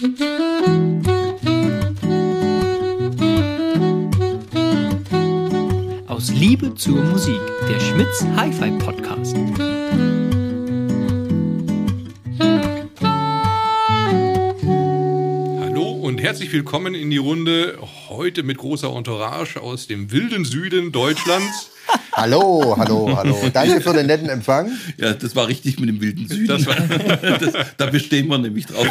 Aus Liebe zur Musik, der Schmitz Hi-Fi Podcast. Hallo und herzlich willkommen in die Runde. Heute mit großer Entourage aus dem wilden Süden Deutschlands. Hallo, hallo, hallo. Danke für den netten Empfang. Ja, das war richtig mit dem wilden Süden. Das war- Das, da bestehen wir nämlich drauf.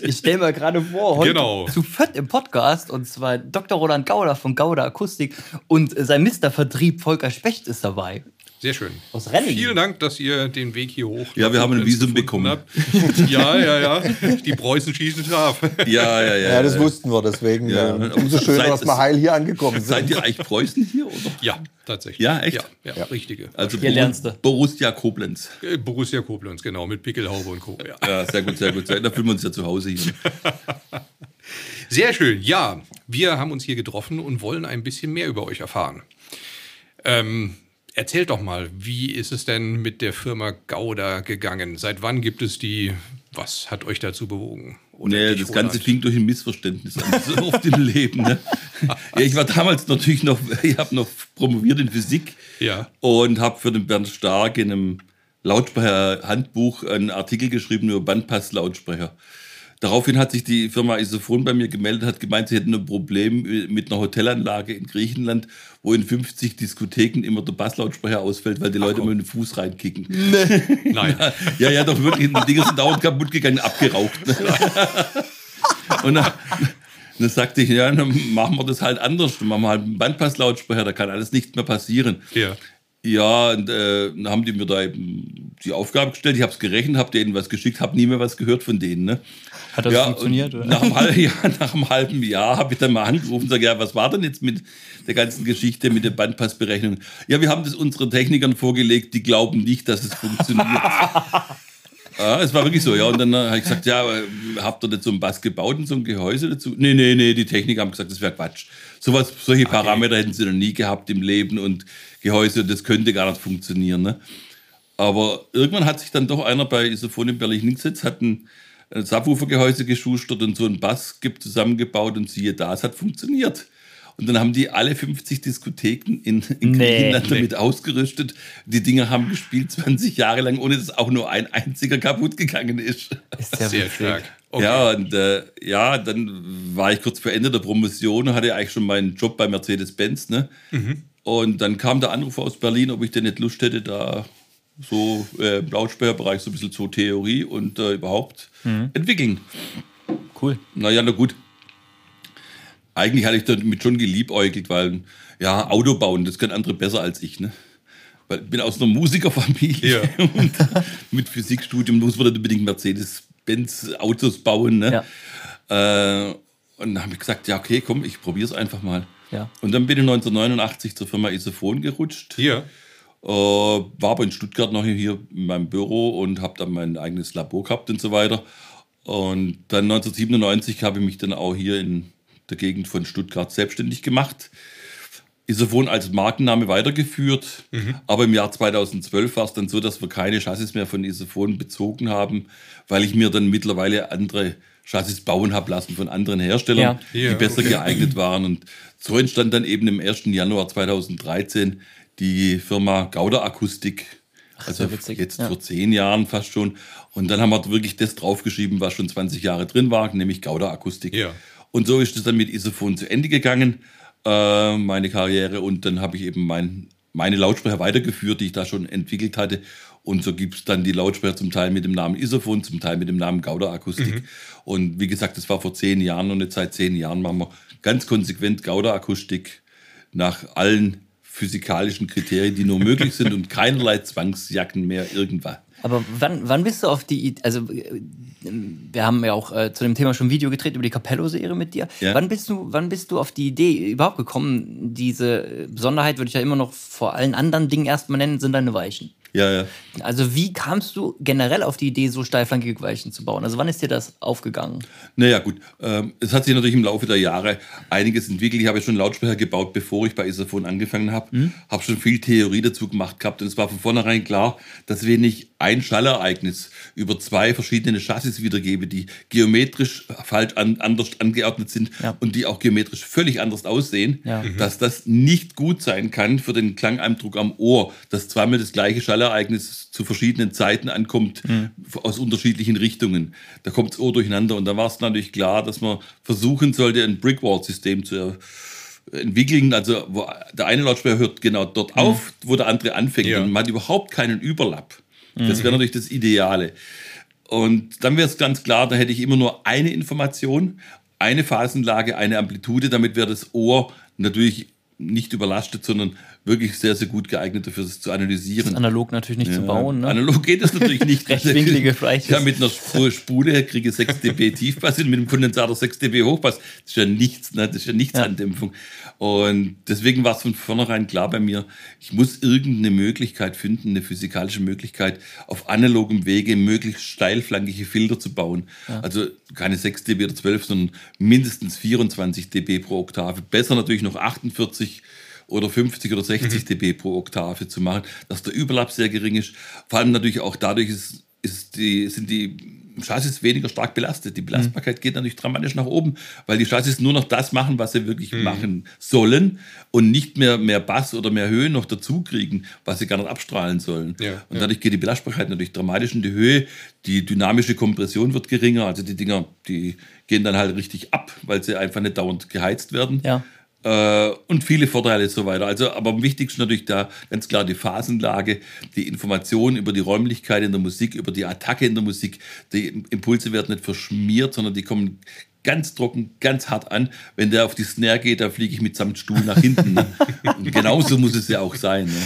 Ich stelle mir gerade vor, heute Genau. zu viert im Podcast und zwar Dr. Roland Gauder von Gauder Akustik und sein Mistervertrieb Volker Specht ist dabei. Sehr schön. Aus Renningen. Vielen Dank, dass ihr den Weg hier hoch. Ja, wir haben ein Visum bekommen. habt. Ja, ja, ja. Die Preußen schießen scharf. Ja, ja, ja. Ja, das wussten wir, deswegen Ja. äh, umso schöner, Seid- dass wir heil hier angekommen sind. Seid ihr eigentlich Preußen hier? Oder? Ja, tatsächlich. Ja, echt? Ja, ja, richtige. Also Hier lernst du. Borussia Koblenz. Äh, Borussia Koblenz, genau, mit Pickelhaube und Co. Ja. Ja, sehr gut, sehr gut. sehr gut. Da fühlen wir uns ja zu Hause hier. Sehr schön. Ja, wir haben uns hier getroffen und wollen ein bisschen mehr über euch erfahren. Ähm, erzählt doch mal, wie ist es denn mit der Firma Gauda gegangen? Seit wann gibt es die? Was hat euch dazu bewogen? Oder Nee, dich, das Ganze fing durch ein Missverständnis an. So oft im Leben. Ne? Ja, ich war damals natürlich noch, ich habe noch promoviert in Physik Ja. und habe für den Bernd Stark in einem Lautsprecher-Handbuch einen Artikel geschrieben über Bandpass-Lautsprecher. Daraufhin hat sich die Firma Isophon bei mir gemeldet, hat gemeint, sie hätten ein Problem mit einer Hotelanlage in Griechenland, wo in 50 Diskotheken immer der Basslautsprecher ausfällt, weil die Leute immer mit dem Fuß reinkicken. Nein. Ja, ja, doch wirklich. Die Dinger sind dauernd kaputt gegangen, abgeraucht. Ne? Und dann, dann sagte ich, ja, dann machen wir das halt anders. Dann machen wir halt einen Bandpasslautsprecher, da kann alles nichts mehr passieren. Ja. Ja, und äh, dann haben die mir da eben die Aufgabe gestellt. Ich habe es gerechnet, habe denen was geschickt, habe nie mehr was gehört von denen. Ne? Hat das ja, funktioniert? Oder? Nach, einem halben Jahr, nach einem halben Jahr habe ich dann mal angerufen und sage, ja, was war denn jetzt mit der ganzen Geschichte mit der Bandpassberechnung? Ja, wir haben das unseren Technikern vorgelegt, die glauben nicht, dass es funktioniert. Ja, es war wirklich so, ja. Und dann äh, habe ich gesagt, ja, habt ihr nicht so einen Bass gebaut und so ein Gehäuse dazu? Nee, nee, nee, die Techniker haben gesagt, das wäre Quatsch. Sowas, solche Parameter hätten sie noch nie gehabt im Leben und Gehäuse, das könnte gar nicht funktionieren. Ne? Aber irgendwann hat sich dann doch einer bei Isophon in Berlin hingesetzt, hat ein, ein Subwoofer-Gehäuse geschustert und so einen Bass gibt zusammengebaut und siehe da, es hat funktioniert. Und dann haben die alle 50 Diskotheken in, in Nee. Griechenland damit ausgerüstet. Die Dinger haben gespielt 20 Jahre lang, ohne dass auch nur ein einziger kaputt gegangen ist. Ist ja Sehr witzig. stark. Okay. Ja, und äh, ja, dann war ich kurz vor Ende der Promotion und hatte eigentlich schon meinen Job bei Mercedes-Benz. Ne? Und dann kam der Anruf aus Berlin, ob ich denn nicht Lust hätte, da so äh, im Lautsprecherbereich so ein bisschen zur Theorie und äh, überhaupt entwickeln. Cool. Naja, na gut. Eigentlich hatte ich damit schon geliebäugelt, weil, ja, Auto bauen, das können andere besser als ich, ne? Weil ich bin aus einer Musikerfamilie Ja. und mit Physikstudium muss man dann unbedingt Mercedes-Benz Autos bauen, ne? Äh, und dann habe ich gesagt, ja, okay, komm, ich probiere es einfach mal. Ja. Und dann bin ich 1989 zur Firma Isophon gerutscht. Hier. Äh, war aber in Stuttgart noch hier in meinem Büro und habe dann mein eigenes Labor gehabt und so weiter. Und dann 1997 habe ich mich dann auch hier in der Gegend von Stuttgart selbstständig gemacht. Isophon als Markenname weitergeführt, aber im Jahr 2012 war es dann so, dass wir keine Chassis mehr von Isophon bezogen haben, weil ich mir dann mittlerweile andere Chassis bauen habe lassen von anderen Herstellern, Ja. Ja, die besser okay. geeignet waren. Und so entstand dann eben im 1. Januar 2013 die Firma Gauder Akustik. Also witzig, jetzt ja. vor zehn Jahren fast schon. Und dann haben wir wirklich das draufgeschrieben, was schon 20 Jahre drin war, nämlich Gauder Akustik. Ja. Und so ist es dann mit Isophon zu Ende gegangen, äh, meine Karriere. Und dann habe ich eben mein, meine Lautsprecher weitergeführt, die ich da schon entwickelt hatte. Und so gibt es dann die Lautsprecher zum Teil mit dem Namen Isophon, zum Teil mit dem Namen Gauder Akustik. Und wie gesagt, das war vor zehn Jahren und jetzt seit zehn Jahren machen wir ganz konsequent Gauder Akustik nach allen physikalischen Kriterien, die nur möglich sind und keinerlei Zwangsjacken mehr irgendwas. Aber wann, wann bist du auf die Idee, also wir haben ja auch äh, zu dem Thema schon ein Video gedreht über die Capello-Serie mit dir. Ja. Wann, bist du, wann bist du auf die Idee überhaupt gekommen? Diese Besonderheit würde ich ja immer noch vor allen anderen Dingen erstmal nennen, sind deine Weichen. Ja, ja. Also wie kamst du generell auf die Idee, so steilflankige Weichen zu bauen? Also wann ist dir das aufgegangen? Naja, gut. Ähm, es hat sich natürlich im Laufe der Jahre einiges entwickelt. Ich habe schon Lautsprecher gebaut, bevor ich bei Isaphone angefangen habe. Mhm. Habe schon viel Theorie dazu gemacht gehabt. Und es war von vornherein klar, dass wenn ich ein Schallereignis über zwei verschiedene Chassis wiedergebe, die geometrisch falsch an, anders angeordnet sind Ja. und die auch geometrisch völlig anders aussehen, Ja. Mhm. dass das nicht gut sein kann für den Klangeindruck am Ohr, dass zweimal das gleiche Schallereignis zu verschiedenen Zeiten ankommt, Mhm. aus unterschiedlichen Richtungen. Da kommt das Ohr durcheinander und da war es natürlich klar, dass man versuchen sollte, ein Brickwall-System zu entwickeln, also der eine Lautsprecher hört genau dort auf, wo der andere anfängt Ja. und man hat überhaupt keinen Überlapp. Das wäre natürlich das Ideale. Und dann wäre es ganz klar, da hätte ich immer nur eine Information, eine Phasenlage, eine Amplitude, damit wäre das Ohr natürlich nicht überlastet, sondern wirklich sehr, sehr gut geeignet dafür, es zu analysieren. Analog natürlich nicht zu bauen. Ne? Analog geht das natürlich nicht. Rechtwinklige Fleisch. Ja, mit einer Spule kriege ich 6 dB Tiefpass und mit dem Kondensator 6 dB Hochpass. Das ist ja nichts, ne? das ist ja nichts Ja. an Dämpfung. Und deswegen war es von vornherein klar bei mir, ich muss irgendeine Möglichkeit finden, eine physikalische Möglichkeit, auf analogem Wege möglichst steilflankige Filter zu bauen. Also keine 6 dB oder 12, sondern mindestens 24 dB pro Oktave. Besser natürlich noch 48 oder 50 oder 60 dB pro Oktave zu machen, dass der Überlapp sehr gering ist. Vor allem natürlich auch dadurch ist, ist die, sind die Chassis weniger stark belastet. Die Belastbarkeit geht natürlich dramatisch nach oben, weil die Chassis nur noch das machen, was sie wirklich machen sollen und nicht mehr mehr Bass oder mehr Höhe noch dazu kriegen, was sie gar nicht abstrahlen sollen. Ja, und dadurch geht die Belastbarkeit natürlich dramatisch in die Höhe. Die dynamische Kompression wird geringer, also die Dinger, die gehen dann halt richtig ab, weil sie einfach nicht dauernd geheizt werden. Ja. Äh, und viele Vorteile so weiter. Also, aber am wichtigsten natürlich da ganz klar die Phasenlage, die Information über die Räumlichkeit in der Musik, über die Attacke in der Musik. Die Impulse werden nicht verschmiert, sondern die kommen ganz trocken, ganz hart an. Wenn der auf die Snare geht, da fliege ich mit samt Stuhl nach hinten. Ne? Und genauso muss es ja auch sein. Ne?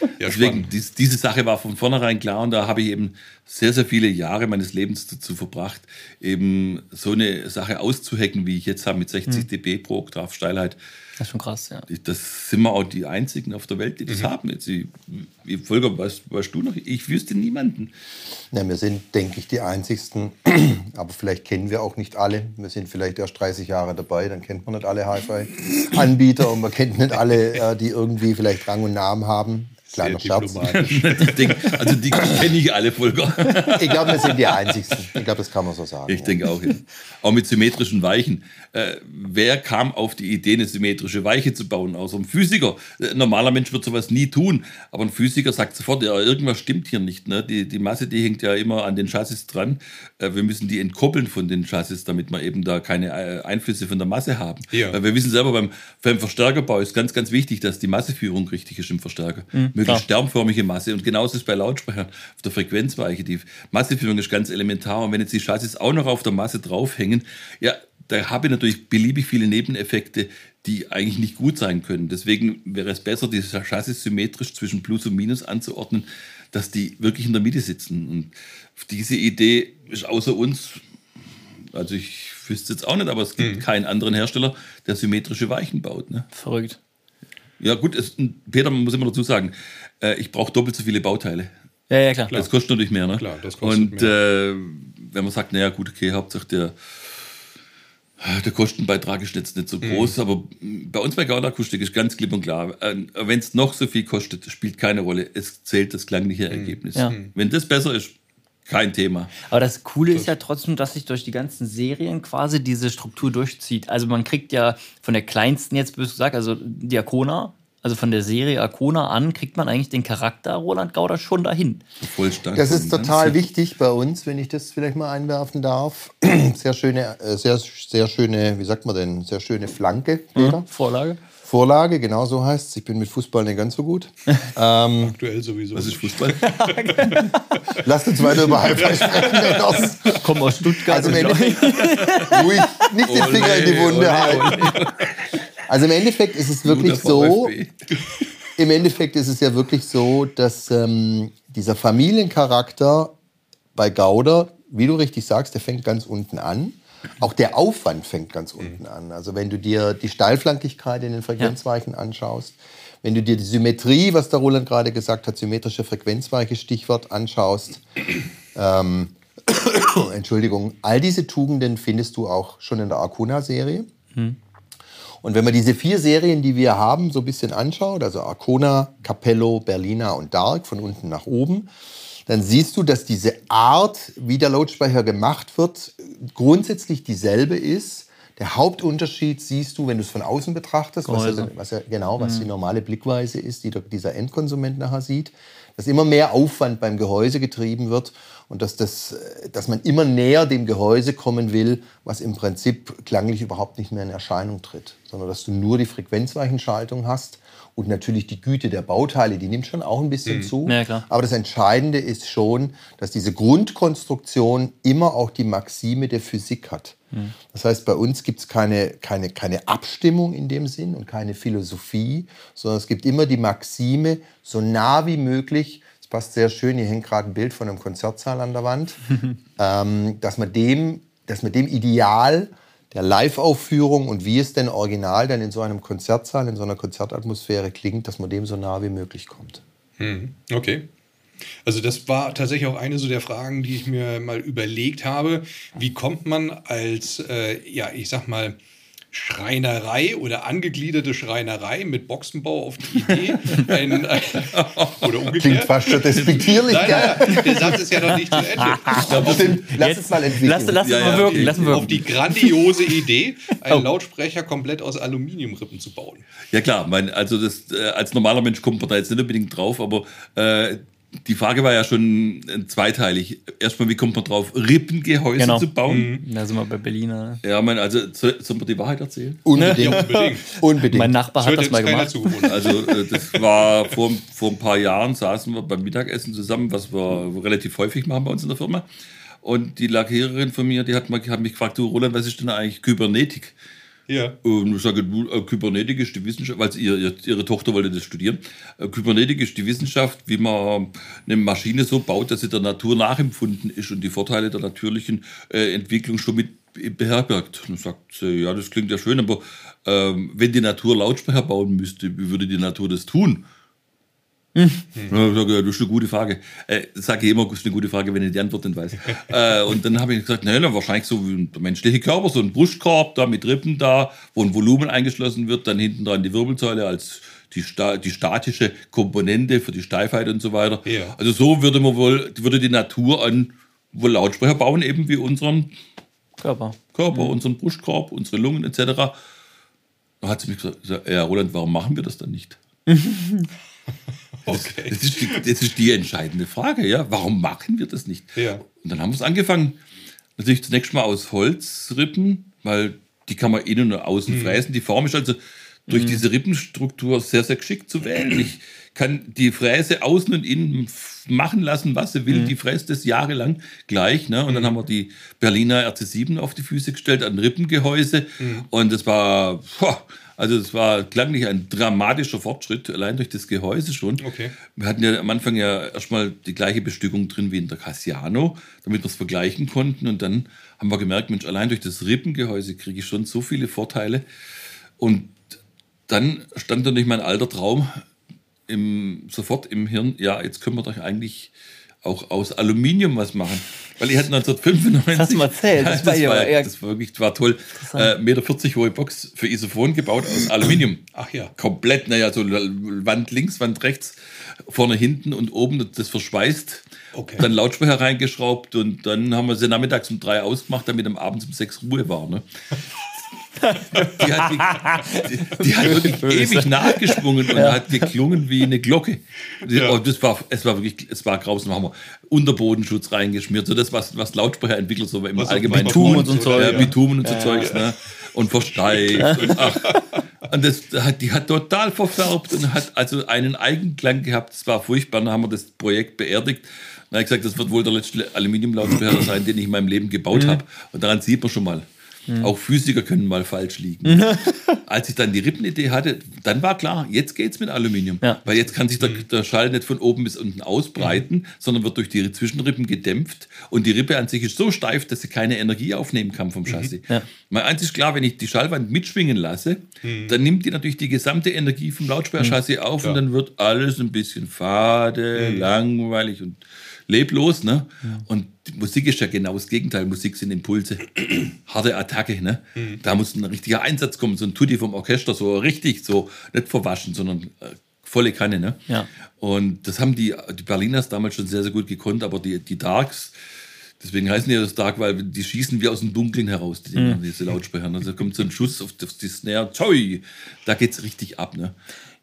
Ja, Deswegen, dies, diese Sache war von vornherein klar und da habe ich eben sehr, sehr viele Jahre meines Lebens dazu verbracht, eben so eine Sache auszuhacken, wie ich jetzt habe, mit 60 dB pro Oktav Steilheit. Das ist schon krass, ja. Das sind wir auch die einzigen auf der Welt, die das haben. Jetzt, ich, ich- Volker, weißt, weißt du noch? Ich wüsste niemanden. Na, wir sind, denke ich, die Einzigsten, aber vielleicht kennen wir auch nicht alle. Wir sind vielleicht erst 30 Jahre dabei, dann kennt man nicht alle Hi-Fi-Anbieter und man kennt nicht alle, äh, die irgendwie vielleicht Rang und Namen haben. Kleiner Scherz. denke, also die kenne ich alle, Volker. Ich glaube, wir sind die Einzigsten. Ich glaube, das kann man so sagen. Ich denke auch, ja. Auch mit symmetrischen Weichen. Äh, wer kam auf die Idee, eine symmetrische Weiche zu bauen? Außer ein Physiker. Äh, Ein normaler Mensch wird sowas nie tun. Aber ein Physiker sagt sofort, ja, irgendwas stimmt hier nicht. Ne? Die, die Masse, die hängt ja immer an den Chassis dran. Äh, wir müssen die entkoppeln von den Chassis, damit wir eben da keine äh, Einflüsse von der Masse haben. Ja. Weil wir wissen selber, beim, beim Verstärkerbau ist ganz, ganz wichtig, dass die Masseführung richtig ist im Verstärker. Klar. Möglichst sternförmige Masse. Und genauso ist es bei Lautsprechern auf der Frequenzweiche. Die Masseführung ist ganz elementar. Und wenn jetzt die Chassis auch noch auf der Masse draufhängen, ja, da habe ich natürlich beliebig viele Nebeneffekte, die eigentlich nicht gut sein können. Deswegen wäre es besser, die Chassis symmetrisch zwischen Plus und Minus anzuordnen, dass die wirklich in der Mitte sitzen. Und diese Idee ist außer uns, also ich wüsste jetzt auch nicht, aber es gibt keinen anderen Hersteller, der symmetrische Weichen baut. Ne? Verrückt. Ja, gut, es, Peter, man muss immer dazu sagen, äh, ich brauche doppelt so viele Bauteile. Ja, ja, klar. Das kostet natürlich mehr, ne? Klar, das kostet Und äh, wenn man sagt, naja, gut, okay, Hauptsache der, der Kostenbeitrag ist jetzt nicht so Mhm. groß, aber bei uns bei Gauda Akustik ist ganz klipp und klar, äh, wenn es noch so viel kostet, spielt keine Rolle. Es zählt das klangliche Ergebnis. Ja. Wenn das besser ist, kein Thema. Aber das Coole ist ja trotzdem, dass sich durch die ganzen Serien quasi diese Struktur durchzieht. Also man kriegt ja von der kleinsten jetzt, bös gesagt, also die Arcona, also von der Serie Arcona an, kriegt man eigentlich den Charakter Roland Gauder schon dahin. Das ist total wichtig bei uns, wenn ich das vielleicht mal einwerfen darf. Sehr schöne, äh, sehr, sehr schöne, wie sagt man denn, sehr schöne Flanke, Peter. Vorlage. Vorlage, genau so heißt es. Ich bin mit Fußball nicht ganz so gut. ähm, Aktuell sowieso. Was ist Fußball? lasst uns weiter über Hi-Fi sprechen. Männers. Kommen aus Stuttgart. Also Endeffekt, ruhig, nicht den Finger in die Wunde halten. Also im Endeffekt ist es wirklich so, im Endeffekt ist es ja wirklich so, dass ähm, dieser Familiencharakter bei Gauder, wie du richtig sagst, der fängt ganz unten an. Auch der Aufwand fängt ganz unten an. Also wenn du dir die Steilflankigkeit in den Frequenzweichen anschaust, Wenn du dir die Symmetrie, was der Roland gerade gesagt hat, symmetrische Frequenzweiche, Stichwort, anschaust, ähm, Entschuldigung, all diese Tugenden findest du auch schon in der Arcona-Serie. Und wenn man diese vier Serien, die wir haben, so ein bisschen anschaut, also Arcona, Capello, Berlina und Dark, von unten nach oben, dann siehst du, dass diese Art, wie der Lautsprecher gemacht wird, grundsätzlich dieselbe ist. Der Hauptunterschied siehst du, wenn du es von außen betrachtest, was, ja, was ja, genau, was die normale Blickweise ist, die dieser Endkonsument nachher sieht, dass immer mehr Aufwand beim Gehäuse getrieben wird und dass, das, äh, dass man immer näher dem Gehäuse kommen will, was im Prinzip klanglich überhaupt nicht mehr in Erscheinung tritt, sondern dass du nur die Frequenzweichenschaltung hast und natürlich die Güte der Bauteile, die nimmt schon auch ein bisschen zu. Ja, klar. Aber das Entscheidende ist schon, dass diese Grundkonstruktion immer auch die Maxime der Physik hat. Das heißt, bei uns gibt es keine, keine, keine Abstimmung in dem Sinn und keine Philosophie, sondern es gibt immer die Maxime, so nah wie möglich, es passt sehr schön, hier hängt gerade ein Bild von einem Konzertsaal an der Wand, ähm, dass, man dem, dass man dem Ideal der Live-Aufführung und wie es denn original dann in so einem Konzertsaal, in so einer Konzertatmosphäre klingt, dass man dem so nah wie möglich kommt. Okay. Also das war tatsächlich auch eine so der Fragen, die ich mir mal überlegt habe. Wie kommt man als, äh, ja, ich sag mal, Schreinerei oder angegliederte Schreinerei mit Boxenbau auf die Idee, ein, ein, oder Klingt umgekehrt? fast schon despektierlich. Nein, der Satz ist ja noch nicht zu Ende. Stimmt, Lass es mal entwickeln. Lass, lass Ja, es mal wirken. Lass mal Auf wirken. die grandiose Idee, einen Lautsprecher komplett aus Aluminiumrippen zu bauen. Ja klar, mein, also das, äh, als normaler Mensch kommt man da jetzt nicht unbedingt drauf, aber äh, die Frage war ja schon äh, zweiteilig. Erstmal, wie kommt man drauf, Rippengehäuse Genau. zu bauen? Da sind wir bei Berliner. Ja, mein, also soll, sollen wir die Wahrheit erzählen? Unbedingt. Ja, unbedingt. Unbedingt. Mein Nachbar Das hat das mal gemacht. Also äh, das war vor, vor ein paar Jahren, saßen wir beim Mittagessen zusammen, was wir relativ häufig machen bei uns in der Firma. Und die Lackiererin von mir, die hat, mal, hat mich gefragt, du Roland, was ist denn eigentlich Kybernetik? Ja. Und ich sage, äh, Kybernetik ist die Wissenschaft, weil ihr, ihre Tochter wollte das studieren. Äh, Kybernetik ist die Wissenschaft, wie man eine Maschine so baut, dass sie der Natur nachempfunden ist und die Vorteile der natürlichen äh, Entwicklung schon mit beherbergt. Und sagt sie, ja, das klingt ja schön, aber ähm, wenn die Natur Lautsprecher bauen müsste, wie würde die Natur das tun? Ich sage, ja, das ist eine gute Frage. Äh, sage ich immer, das ist eine gute Frage, wenn ich die Antwort nicht weiß. äh, und dann habe ich gesagt, naja, na, wahrscheinlich so wie der menschliche Körper, so ein Brustkorb da mit Rippen da, wo ein Volumen eingeschlossen wird, dann hinten dran die Wirbelsäule als die, sta die statische Komponente für die Steifheit und so weiter. Ja. Also so würde man wohl, würde die Natur an wohl Lautsprecher bauen, eben wie unseren Körper. Körper, unseren Brustkorb, unsere Lungen etc. Da hat sie mich gesagt, ja Roland, warum machen wir das dann nicht? Okay. Das ist, die, das ist die entscheidende Frage, ja. Warum machen wir das nicht? Ja. Und dann haben wir es angefangen. Natürlich zunächst mal aus Holzrippen, weil die kann man innen und außen fräsen. Die Form ist also durch diese Rippenstruktur sehr, sehr geschickt zu wählen. Ich kann die Fräse außen und innen machen lassen, was sie will. Die fräst das jahrelang gleich. Ne? Und dann haben wir die Berliner RC7 auf die Füße gestellt, ein Rippengehäuse. Und das war, also das war klanglich ein dramatischer Fortschritt, allein durch das Gehäuse schon. Okay. Wir hatten ja am Anfang ja erstmal die gleiche Bestückung drin wie in der Cassiano, damit wir es vergleichen konnten. Und dann haben wir gemerkt, Mensch, allein durch das Rippengehäuse kriege ich schon so viele Vorteile. Und dann stand natürlich mein alter Traum im, sofort im Hirn, ja, jetzt können wir doch eigentlich auch aus Aluminium was machen. Weil ich hatte 1995. Das hast du mal erzählt, das Das, war ja- das war wirklich war toll. Äh, Meter 40 hohe Box für Isophon gebaut aus Aluminium. Ach ja. Komplett, naja, so Wand links, Wand rechts, vorne, hinten und oben das verschweißt. Okay. Dann Lautsprecher reingeschraubt und dann haben wir sie nachmittags um drei ausgemacht, damit am Abend um sechs Ruhe war. Ne? Die hat, die, die, hat wirklich ewig nachgeschwungen und hat geklungen wie eine Glocke. Ja. oh, das war, es war wirklich, es war grausam. Haben wir Unterbodenschutz reingeschmiert, so das, was, was Lautsprecherentwickler so im Was Allgemeinen Bitumen tun. und so ja, Zeug, ja. Bitumen und so Zeugs, ne? Und versteift. und, ach, und das hat, die hat total verfärbt und hat also einen Eigenklang gehabt. Das war furchtbar. Dann haben wir das Projekt beerdigt. Dann habe ich gesagt, das wird wohl der letzte Aluminiumlautsprecher sein, den ich in meinem Leben gebaut habe. Und daran sieht man schon mal. Auch Physiker können mal falsch liegen. Als ich dann die Rippenidee hatte, dann war klar, jetzt geht's mit Aluminium. Ja. Weil jetzt kann sich der, der Schall nicht von oben bis unten ausbreiten, sondern wird durch die Zwischenrippen gedämpft. Und die Rippe an sich ist so steif, dass sie keine Energie aufnehmen kann vom Chassis. Ja. Mal eins ist klar, wenn ich die Schallwand mitschwingen lasse, dann nimmt die natürlich die gesamte Energie vom Lautsprecherchassis auf und dann wird alles ein bisschen fade, langweilig und leblos. Ne? Und die Musik ist ja genau das Gegenteil. Musik sind Impulse, harte Attacke. Ne? Da muss ein richtiger Einsatz kommen, so ein Tutti vom Orchester, so richtig, so nicht verwaschen, sondern äh, volle Kanne. Ne? Ja. Und das haben die, die Berliners damals schon sehr, sehr gut gekonnt, aber die, die Darks, deswegen heißen die ja das Dark, weil die schießen wie aus dem Dunkeln heraus, die Dinger, diese Lautsprecher. Also da kommt so ein Schuss auf, auf die Snare, toi, da geht's richtig ab. Ne?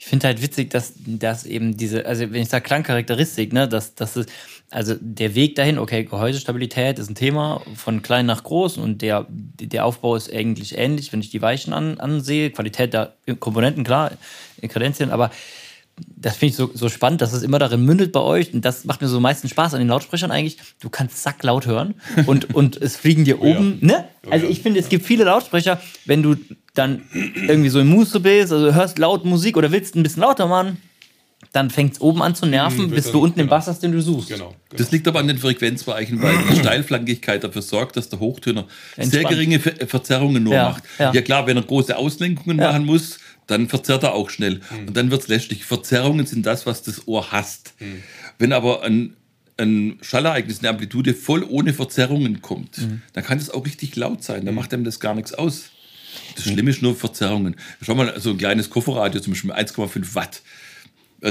Ich finde halt witzig, dass, dass eben diese, also wenn ich sage Klangcharakteristik, ne, dass, dass es, also der Weg dahin, okay, Gehäusestabilität ist ein Thema von klein nach groß und der, der Aufbau ist eigentlich ähnlich, wenn ich die Weichen an, ansehe, Qualität der Komponenten, klar, Kredenzien, aber das finde ich so, so spannend, dass es immer darin mündet bei euch und das macht mir so am meisten Spaß an den Lautsprechern eigentlich. Du kannst sacklaut hören und, und es fliegen dir oben, ne? Also ich finde, es gibt viele Lautsprecher, wenn du dann irgendwie so im Muße bist, also hörst laut Musik oder willst ein bisschen lauter machen, dann fängt es oben an zu nerven, Mhm, bis dann- du unten den genau. Bass hast, den du suchst. Genau. Das liegt aber an den Frequenzbereichen, weil die Steilflankigkeit dafür sorgt, dass der Hochtöner sehr Entspannt. geringe Ver Verzerrungen nur Ja, macht. ja. Ja. klar, wenn er große Auslenkungen Ja. machen muss, dann verzerrt er auch schnell. Und dann wird es lästig. Verzerrungen sind das, was das Ohr hasst. Wenn aber ein, ein Schallereignis, eine Amplitude voll ohne Verzerrungen kommt, dann kann das auch richtig laut sein. Dann macht einem das gar nichts aus. Das Schlimme ist nur Verzerrungen. Schau mal, so ein kleines Kofferradio, zum Beispiel mit 1,5 Watt.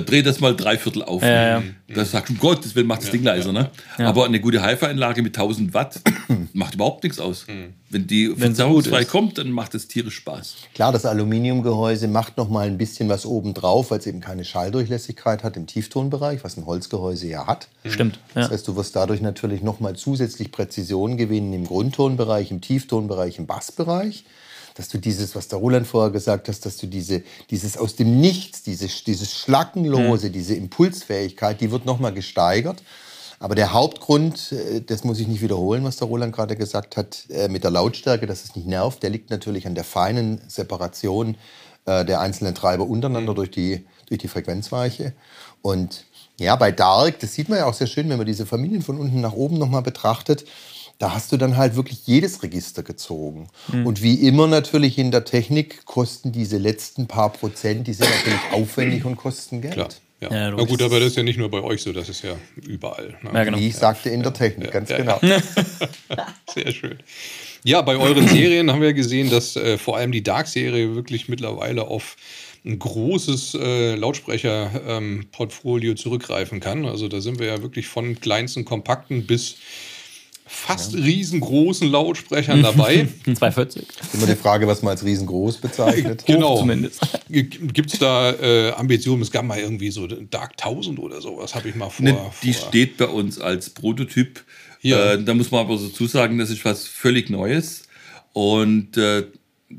Dreh das mal drei Viertel auf. Ja, ja. Da sagst du, um Gottes Willen macht das Ding leiser. Ne? Aber eine gute Hi-Fi-Anlage mit 1000 Watt macht überhaupt nichts aus. Wenn die verzerrungsfrei kommt, dann macht es tierisch Spaß. Klar, das Aluminiumgehäuse macht noch mal ein bisschen was oben drauf, weil es eben keine Schalldurchlässigkeit hat im Tieftonbereich, was ein Holzgehäuse ja hat. Stimmt. Ja. Das heißt, du wirst dadurch natürlich noch mal zusätzlich Präzision gewinnen im Grundtonbereich, im Tieftonbereich, im Bassbereich. Dass du dieses, was der Roland vorher gesagt hast, dass du diese, dieses aus dem Nichts, dieses, dieses Schlackenlose, diese Impulsfähigkeit, die wird noch mal gesteigert. Aber der Hauptgrund, äh, das muss ich nicht wiederholen, was der Roland gerade gesagt hat, äh, mit der Lautstärke, dass es nicht nervt, der liegt natürlich an der feinen Separation äh, der einzelnen Treiber untereinander durch die, durch die Frequenzweiche. Und ja, bei Dark, das sieht man ja auch sehr schön, wenn man diese Familien von unten nach oben nochmal betrachtet, da hast du dann halt wirklich jedes Register gezogen. Und wie immer natürlich in der Technik kosten diese letzten paar Prozent, die sind natürlich aufwendig und kosten Geld. Klar. Ja. Ja, Na gut, aber das ist ja nicht nur bei euch so, das ist ja überall. Ne? Ja, genau. Wie ich sagte, in der Technik, ganz ja, genau. Sehr schön. Ja, bei euren Serien haben wir gesehen, dass äh, vor allem die Dark-Serie wirklich mittlerweile auf ein großes äh, Lautsprecher-Portfolio zurückgreifen kann. Also da sind wir ja wirklich von kleinsten kompakten bis fast riesengroßen Lautsprechern dabei. 240. Immer die Frage, was man als riesengroß bezeichnet. genau. zumindest. Gibt es da äh, Ambitionen? Es gab mal irgendwie so Dark 1000 oder sowas, habe ich mal vor. Ne, die vor steht bei uns als Prototyp. Ja. Äh, da muss man aber dazu sagen, das ist was völlig Neues. Und äh,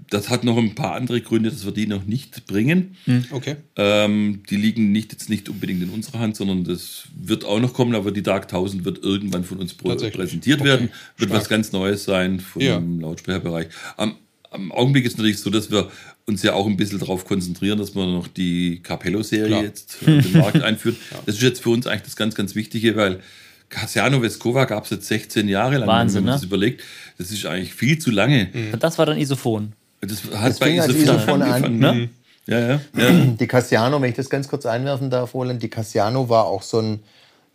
das hat noch ein paar andere Gründe, dass wir die noch nicht bringen. Okay. Ähm, die liegen nicht, jetzt nicht unbedingt in unserer Hand, sondern das wird auch noch kommen, aber die Dark 1000 wird irgendwann von uns präsentiert Okay. werden. Wird Stark. was ganz Neues sein vom Ja. Lautsprecherbereich. Am, am Augenblick ist es natürlich so, dass wir uns ja auch ein bisschen darauf konzentrieren, dass man noch die Capello-Serie jetzt äh, in den Markt einführt. Das ist jetzt für uns eigentlich das ganz, ganz Wichtige, weil Cassiano Vescova gab es jetzt 16 Jahre lang, Wahnsinn, wenn man ne? das überlegt. Das ist eigentlich viel zu lange. Das war dann Isophon. Das hat Das fing als Isophon Isophon an, ne? Ja, ja. ja. Die Cassiano, wenn ich das ganz kurz einwerfen darf, Roland, die Cassiano war auch so ein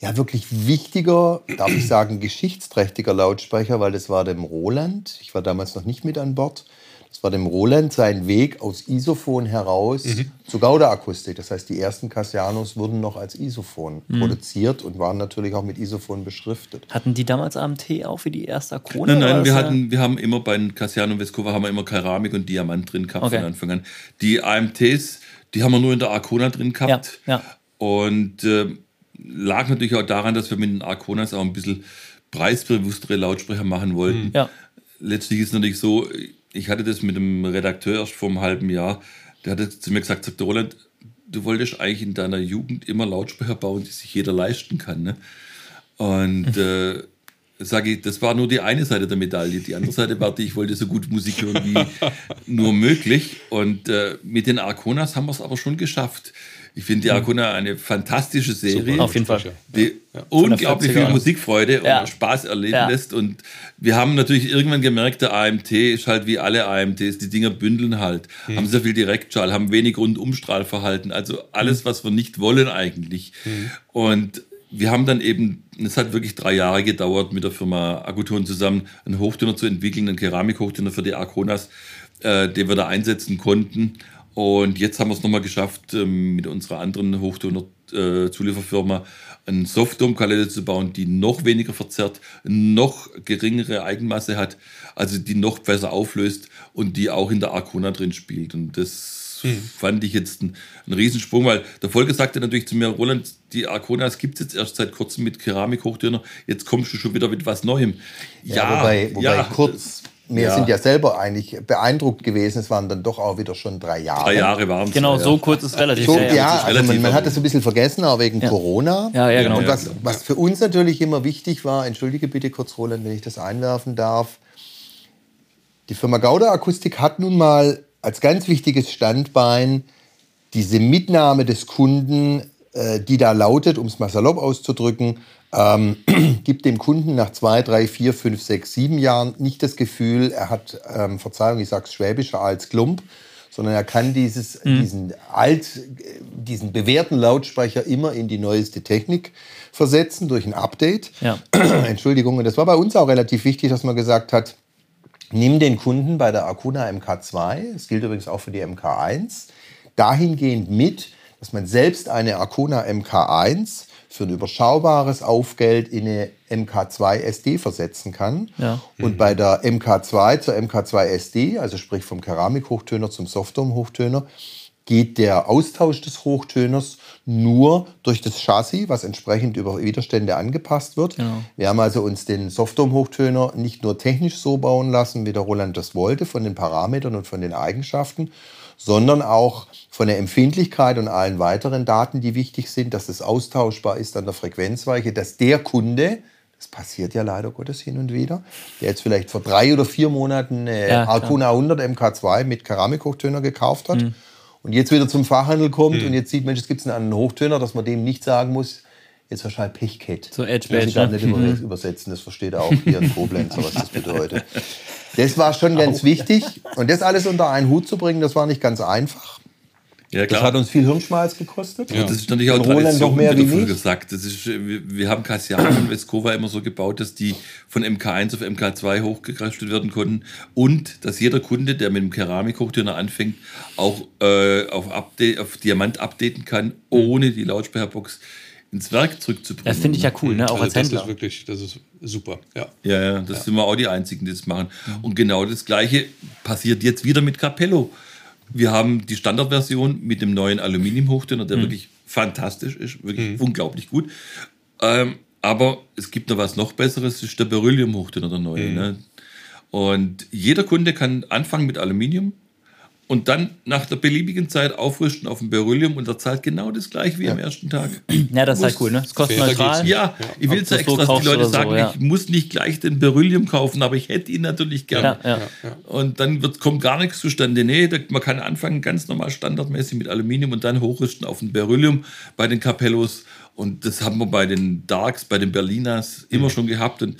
ja, wirklich wichtiger, darf ich sagen, geschichtsträchtiger Lautsprecher, weil das war dem Roland, ich war damals noch nicht mit an Bord, das war dem Roland sein Weg aus Isophon heraus zu Gauda-Akustik. Das heißt, die ersten Cassianos wurden noch als Isophon produziert und waren natürlich auch mit Isophon beschriftet. Hatten die damals AMT auch wie die erste Akone? Nein, nein, wir, hatten, wir haben immer bei den Cassiano und Vescova haben wir immer Keramik und Diamant drin gehabt Okay. von Anfang an. Die AMTs, die haben wir nur in der Arcona drin gehabt. Ja, ja. Und äh, lag natürlich auch daran, dass wir mit den Arconas auch ein bisschen preisbewusstere Lautsprecher machen wollten. Ja. Letztlich ist es natürlich so, ich hatte das mit dem Redakteur erst vor einem halben Jahr, der hatte zu mir gesagt, sagt der Roland, du wolltest eigentlich in deiner Jugend immer Lautsprecher bauen, die sich jeder leisten kann. Ne? Und äh, sage ich, das war nur die eine Seite der Medaille. Die andere Seite war die, ich wollte so gut Musik hören wie nur möglich. Und äh, mit den Arconas haben wir es aber schon geschafft. Ich finde die Arcona eine fantastische Serie. Super, auf jeden Fall. Die unglaublich viel Musikfreude Ja. und Spaß erleben Ja. lässt. Und wir haben natürlich irgendwann gemerkt, der AMT ist halt wie alle AMTs, die Dinger bündeln halt, haben sehr viel Direktschall, haben wenig Rundumstrahlverhalten, also alles, was wir nicht wollen eigentlich. Und wir haben dann eben, es hat wirklich drei Jahre gedauert, mit der Firma Aguton zusammen einen Hochtöner zu entwickeln, einen Keramikhochtöner für die Arconas, äh, den wir da einsetzen konnten. Und jetzt haben wir es nochmal geschafft, ähm, mit unserer anderen Hochtoner-Zulieferfirma eine Softdome-Kalette zu bauen, die noch weniger verzerrt, noch geringere Eigenmasse hat, also die noch besser auflöst und die auch in der Arcona drin spielt. Und das fand ich jetzt ein, ein Riesensprung, weil der Volker sagte natürlich zu mir, Roland, die Arconas gibt es jetzt erst seit kurzem mit Keramikhochtöner, jetzt kommst du schon wieder mit was Neuem. Ja, wobei, wobei ja, kurz, wir ja. sind ja selber eigentlich beeindruckt gewesen. Es waren dann doch auch wieder schon drei Jahre. Drei Jahre waren es. Genau, ja. so kurz ist relativ. So, ja, ja, also man, relativ man hat es ein bisschen vergessen, auch wegen Corona. Ja, ja, genau. Und was, was für uns natürlich immer wichtig war, entschuldige bitte kurz, Roland, wenn ich das einwerfen darf. Die Firma Gauda Akustik hat nun mal als ganz wichtiges Standbein diese Mitnahme des Kunden, äh, die da lautet, um es mal salopp auszudrücken, ähm, gibt dem Kunden nach zwei, drei, vier, fünf, sechs, sieben Jahren nicht das Gefühl, er hat, ähm, Verzeihung, ich sag's schwäbischer als Klump, sondern er kann dieses, diesen alt, diesen bewährten Lautsprecher immer in die neueste Technik versetzen durch ein Update. Ja. Entschuldigung, und das war bei uns auch relativ wichtig, dass man gesagt hat, nimm den Kunden bei der Acuna MK2, das gilt übrigens auch für die MK1, dahingehend mit, dass man selbst eine Acuna MK1 für ein überschaubares Aufgeld in eine MK2 SD versetzen kann. Ja. Und bei der MK2 zur MK2 SD, also sprich vom Keramikhochtöner zum Softdome-Hochtöner, geht der Austausch des Hochtöners nur durch das Chassis, was entsprechend über Widerstände angepasst wird. Wir haben also uns den Softdome-Hochtöner nicht nur technisch so bauen lassen, wie der Roland das wollte, von den Parametern und von den Eigenschaften, sondern auch von der Empfindlichkeit und allen weiteren Daten, die wichtig sind, dass es austauschbar ist an der Frequenzweiche, dass der Kunde, das passiert ja leider Gottes hin und wieder, der jetzt vielleicht vor drei oder vier Monaten eine Ja. Arcuna 100 MK2 mit Keramikhochtöner gekauft hat und jetzt wieder zum Fachhandel kommt und jetzt sieht, Mensch, es gibt einen anderen Hochtöner, dass man dem nicht sagen muss, jetzt wahrscheinlich Pech gehabt. So Edge Muss ich Badge, grad ne? nicht über- übersetzen, das versteht er auch hier in Koblenz, was das bedeutet. Das war schon ganz wichtig und das alles unter einen Hut zu bringen, das war nicht ganz einfach. Ja, Das hat uns viel Hirnschmalz gekostet. Und das ist natürlich auch Roland Tradition, noch mehr wie mich. gesagt. Das ist, äh, wir, wir haben Cassiano und Vescova immer so gebaut, dass die von MK1 auf MK2 hochgekraftet werden konnten und dass jeder Kunde, der mit dem Keramikhochtöner anfängt, auch äh, auf, Update, auf Diamant updaten kann, ohne die Lautsprecherbox ins Werk zurückzubringen. Das finde ich ja cool, ne? auch Also als das Händler. ist wirklich, das ist super. Ja. Ja, ja, das sind wir auch die Einzigen, die das machen. Und genau das Gleiche passiert jetzt wieder mit Capello. Wir haben die Standardversion mit dem neuen Aluminiumhochtöner, der wirklich fantastisch ist, wirklich unglaublich gut. Ähm, aber es gibt noch was noch Besseres, das ist der Beryllium-Hochtöner, der neue. Ne? Und jeder Kunde kann anfangen mit Aluminium und dann nach der beliebigen Zeit aufrüsten auf dem Beryllium und er zahlt genau das gleiche wie am ersten Tag. Ja, das ist halt cool, ne? Es ist kostenneutral. Ja, ich will es ja du's so extra, dass die Leute so, sagen, ja. ich muss nicht gleich den Beryllium kaufen, aber ich hätte ihn natürlich gern. Ja, ja. Und dann wird, kommt gar nichts zustande. Nee, da, man kann anfangen ganz normal standardmäßig mit Aluminium und dann hochrüsten auf den Beryllium bei den Capellos. Und das haben wir bei den Darks, bei den Berlinas immer Mhm. schon gehabt. Und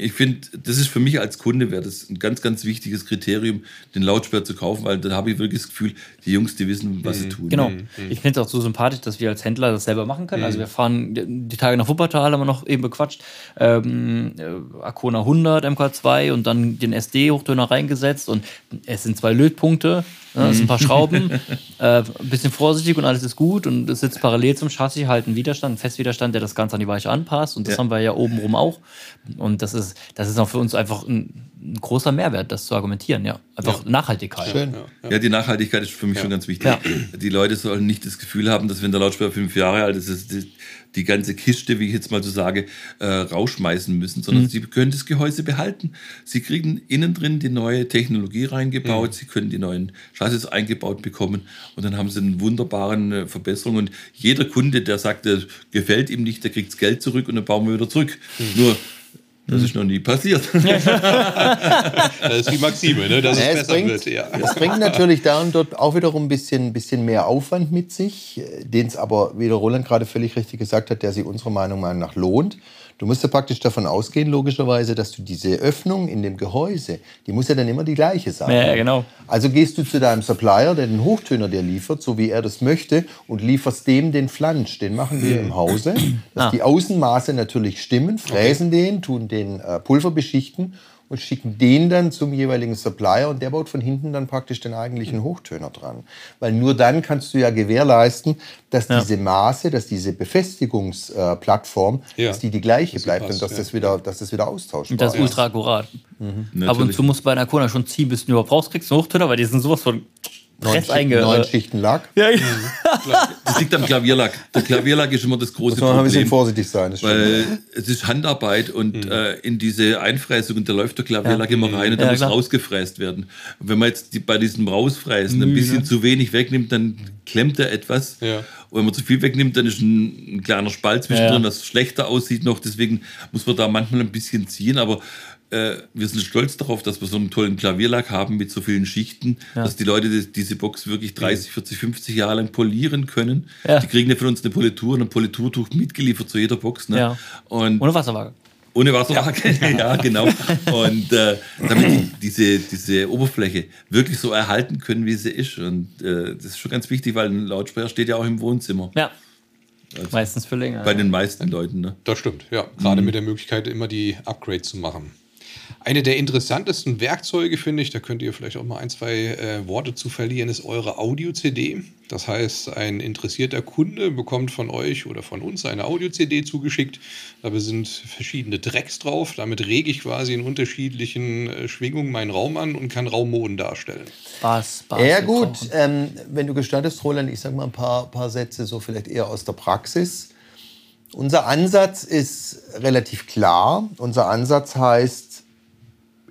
ich finde, das ist für mich als Kunde wäre das ein ganz, ganz wichtiges Kriterium, den Lautsprecher zu kaufen, weil dann habe ich wirklich das Gefühl, die Jungs, die wissen, was sie tun. Genau. Ich finde es auch so sympathisch, dass wir als Händler das selber machen können. Also wir fahren die Tage nach Wuppertal, haben wir noch eben bequatscht. Ähm, äh, Arcona 100 MK2 und dann den SD-Hochtöner reingesetzt und es sind zwei Lötpunkte, ne, es sind ein paar Schrauben, äh, ein bisschen vorsichtig und alles ist gut und es sitzt parallel zum Chassis halt ein Widerstand, ein Festwiderstand, der das Ganze an die Weiche anpasst und das Ja. haben wir ja obenrum auch. Und das ist, das ist auch für uns einfach ein, ein großer Mehrwert, das zu argumentieren, ja. Einfach Nachhaltigkeit. Schön. Ja, die Nachhaltigkeit ist für mich schon ganz wichtig. Ja. Die Leute sollen nicht das Gefühl haben, dass wenn der Lautsprecher fünf Jahre alt ist, die, ganze Kiste, wie ich jetzt mal so sage, äh, rausschmeißen müssen, sondern Mhm. sie können das Gehäuse behalten. Sie kriegen innen drin die neue Technologie Mhm. reingebaut, sie können die neuen Chassis eingebaut bekommen und dann haben sie eine wunderbaren äh, Verbesserung. Und jeder Kunde, der sagt, der gefällt ihm nicht, der kriegt das Geld zurück und dann bauen wir wieder zurück. Mhm. Nur Das ist noch nie passiert. Das ist die Maxime, ne? dass Ja, es es besser bringt, wird. Ja. es bringt natürlich da und dort auch wiederum ein bisschen, bisschen mehr Aufwand mit sich, den es aber, wie der Roland gerade völlig richtig gesagt hat, der sich unserer Meinung nach lohnt. Du musst ja praktisch davon ausgehen, logischerweise, dass du diese Öffnung in dem Gehäuse, die muss ja dann immer die gleiche sein. Ja, genau. Also gehst du zu deinem Supplier, der den Hochtöner dir liefert, so wie er das möchte, und lieferst dem den Flansch. Den machen wir im Hause, dass Ah. die Außenmaße natürlich stimmen, fräsen den, tun den äh, Pulver beschichten und schicken den dann zum jeweiligen Supplier und der baut von hinten dann praktisch den eigentlichen Hochtöner dran. Weil nur dann kannst du ja gewährleisten, dass diese Maße, dass diese Befestigungsplattform, Ja. dass die die gleiche bleibt passt, und dass, ja. das wieder, dass das wieder austauschbar Und das ist ist. ultra akkurat. Natürlich. Ab und zu musst du bei einer Kona schon ziehen, bis du überhaupt rauskriegst, einen Hochtöner, weil die sind sowas von Schichten, einge... neun Schichten Lack. Ja, Das liegt am Klavierlack. Der Klavierlack ist immer das große Muss man ein bisschen Problem. vorsichtig sein. Das. Weil es ist Handarbeit und äh, in diese Einfräsung, da läuft der Klavierlack immer rein und da Ja, muss klar. rausgefräst werden. Und wenn man jetzt die, bei diesem Rausfräsen ein bisschen zu wenig wegnimmt, dann klemmt er etwas. Ja. Und wenn man zu viel wegnimmt, dann ist ein, ein kleiner Spalt zwischendrin, Ja. was schlechter aussieht noch. Deswegen muss man da manchmal ein bisschen ziehen. Aber äh, wir sind stolz darauf, dass wir so einen tollen Klavierlack haben mit so vielen Schichten, dass die Leute die, diese Box wirklich 30, 40, 50 Jahre lang polieren können. Ja. Die kriegen ja von uns eine Politur und ein Politurtuch mitgeliefert zu jeder Box. Ne? Ja. Und Ohne Wasserwaage. ohne Wasserwaage, ja. genau. Und äh, damit die, diese, diese Oberfläche wirklich so erhalten können, wie sie ist. Und äh, das ist schon ganz wichtig, weil ein Lautsprecher steht ja auch im Wohnzimmer. Ja. Meistens für länger. Bei den meisten Leuten. Ne? Das stimmt, ja. Gerade mit der Möglichkeit, immer die Upgrades zu machen. Eine der interessantesten Werkzeuge, finde ich, da könnt ihr vielleicht auch mal ein, zwei äh, Worte zu verlieren, ist eure Audio-CD. Das heißt, ein interessierter Kunde bekommt von euch oder von uns eine Audio-CD zugeschickt. Dabei sind verschiedene Tracks drauf. Damit rege ich quasi in unterschiedlichen äh, Schwingungen meinen Raum an und kann Raummoden darstellen. Spaß, Spaß. Ja gut, ähm, wenn du gestattest, Roland, ich sage mal ein paar, paar Sätze so vielleicht eher aus der Praxis. Unser Ansatz ist relativ klar. Unser Ansatz heißt,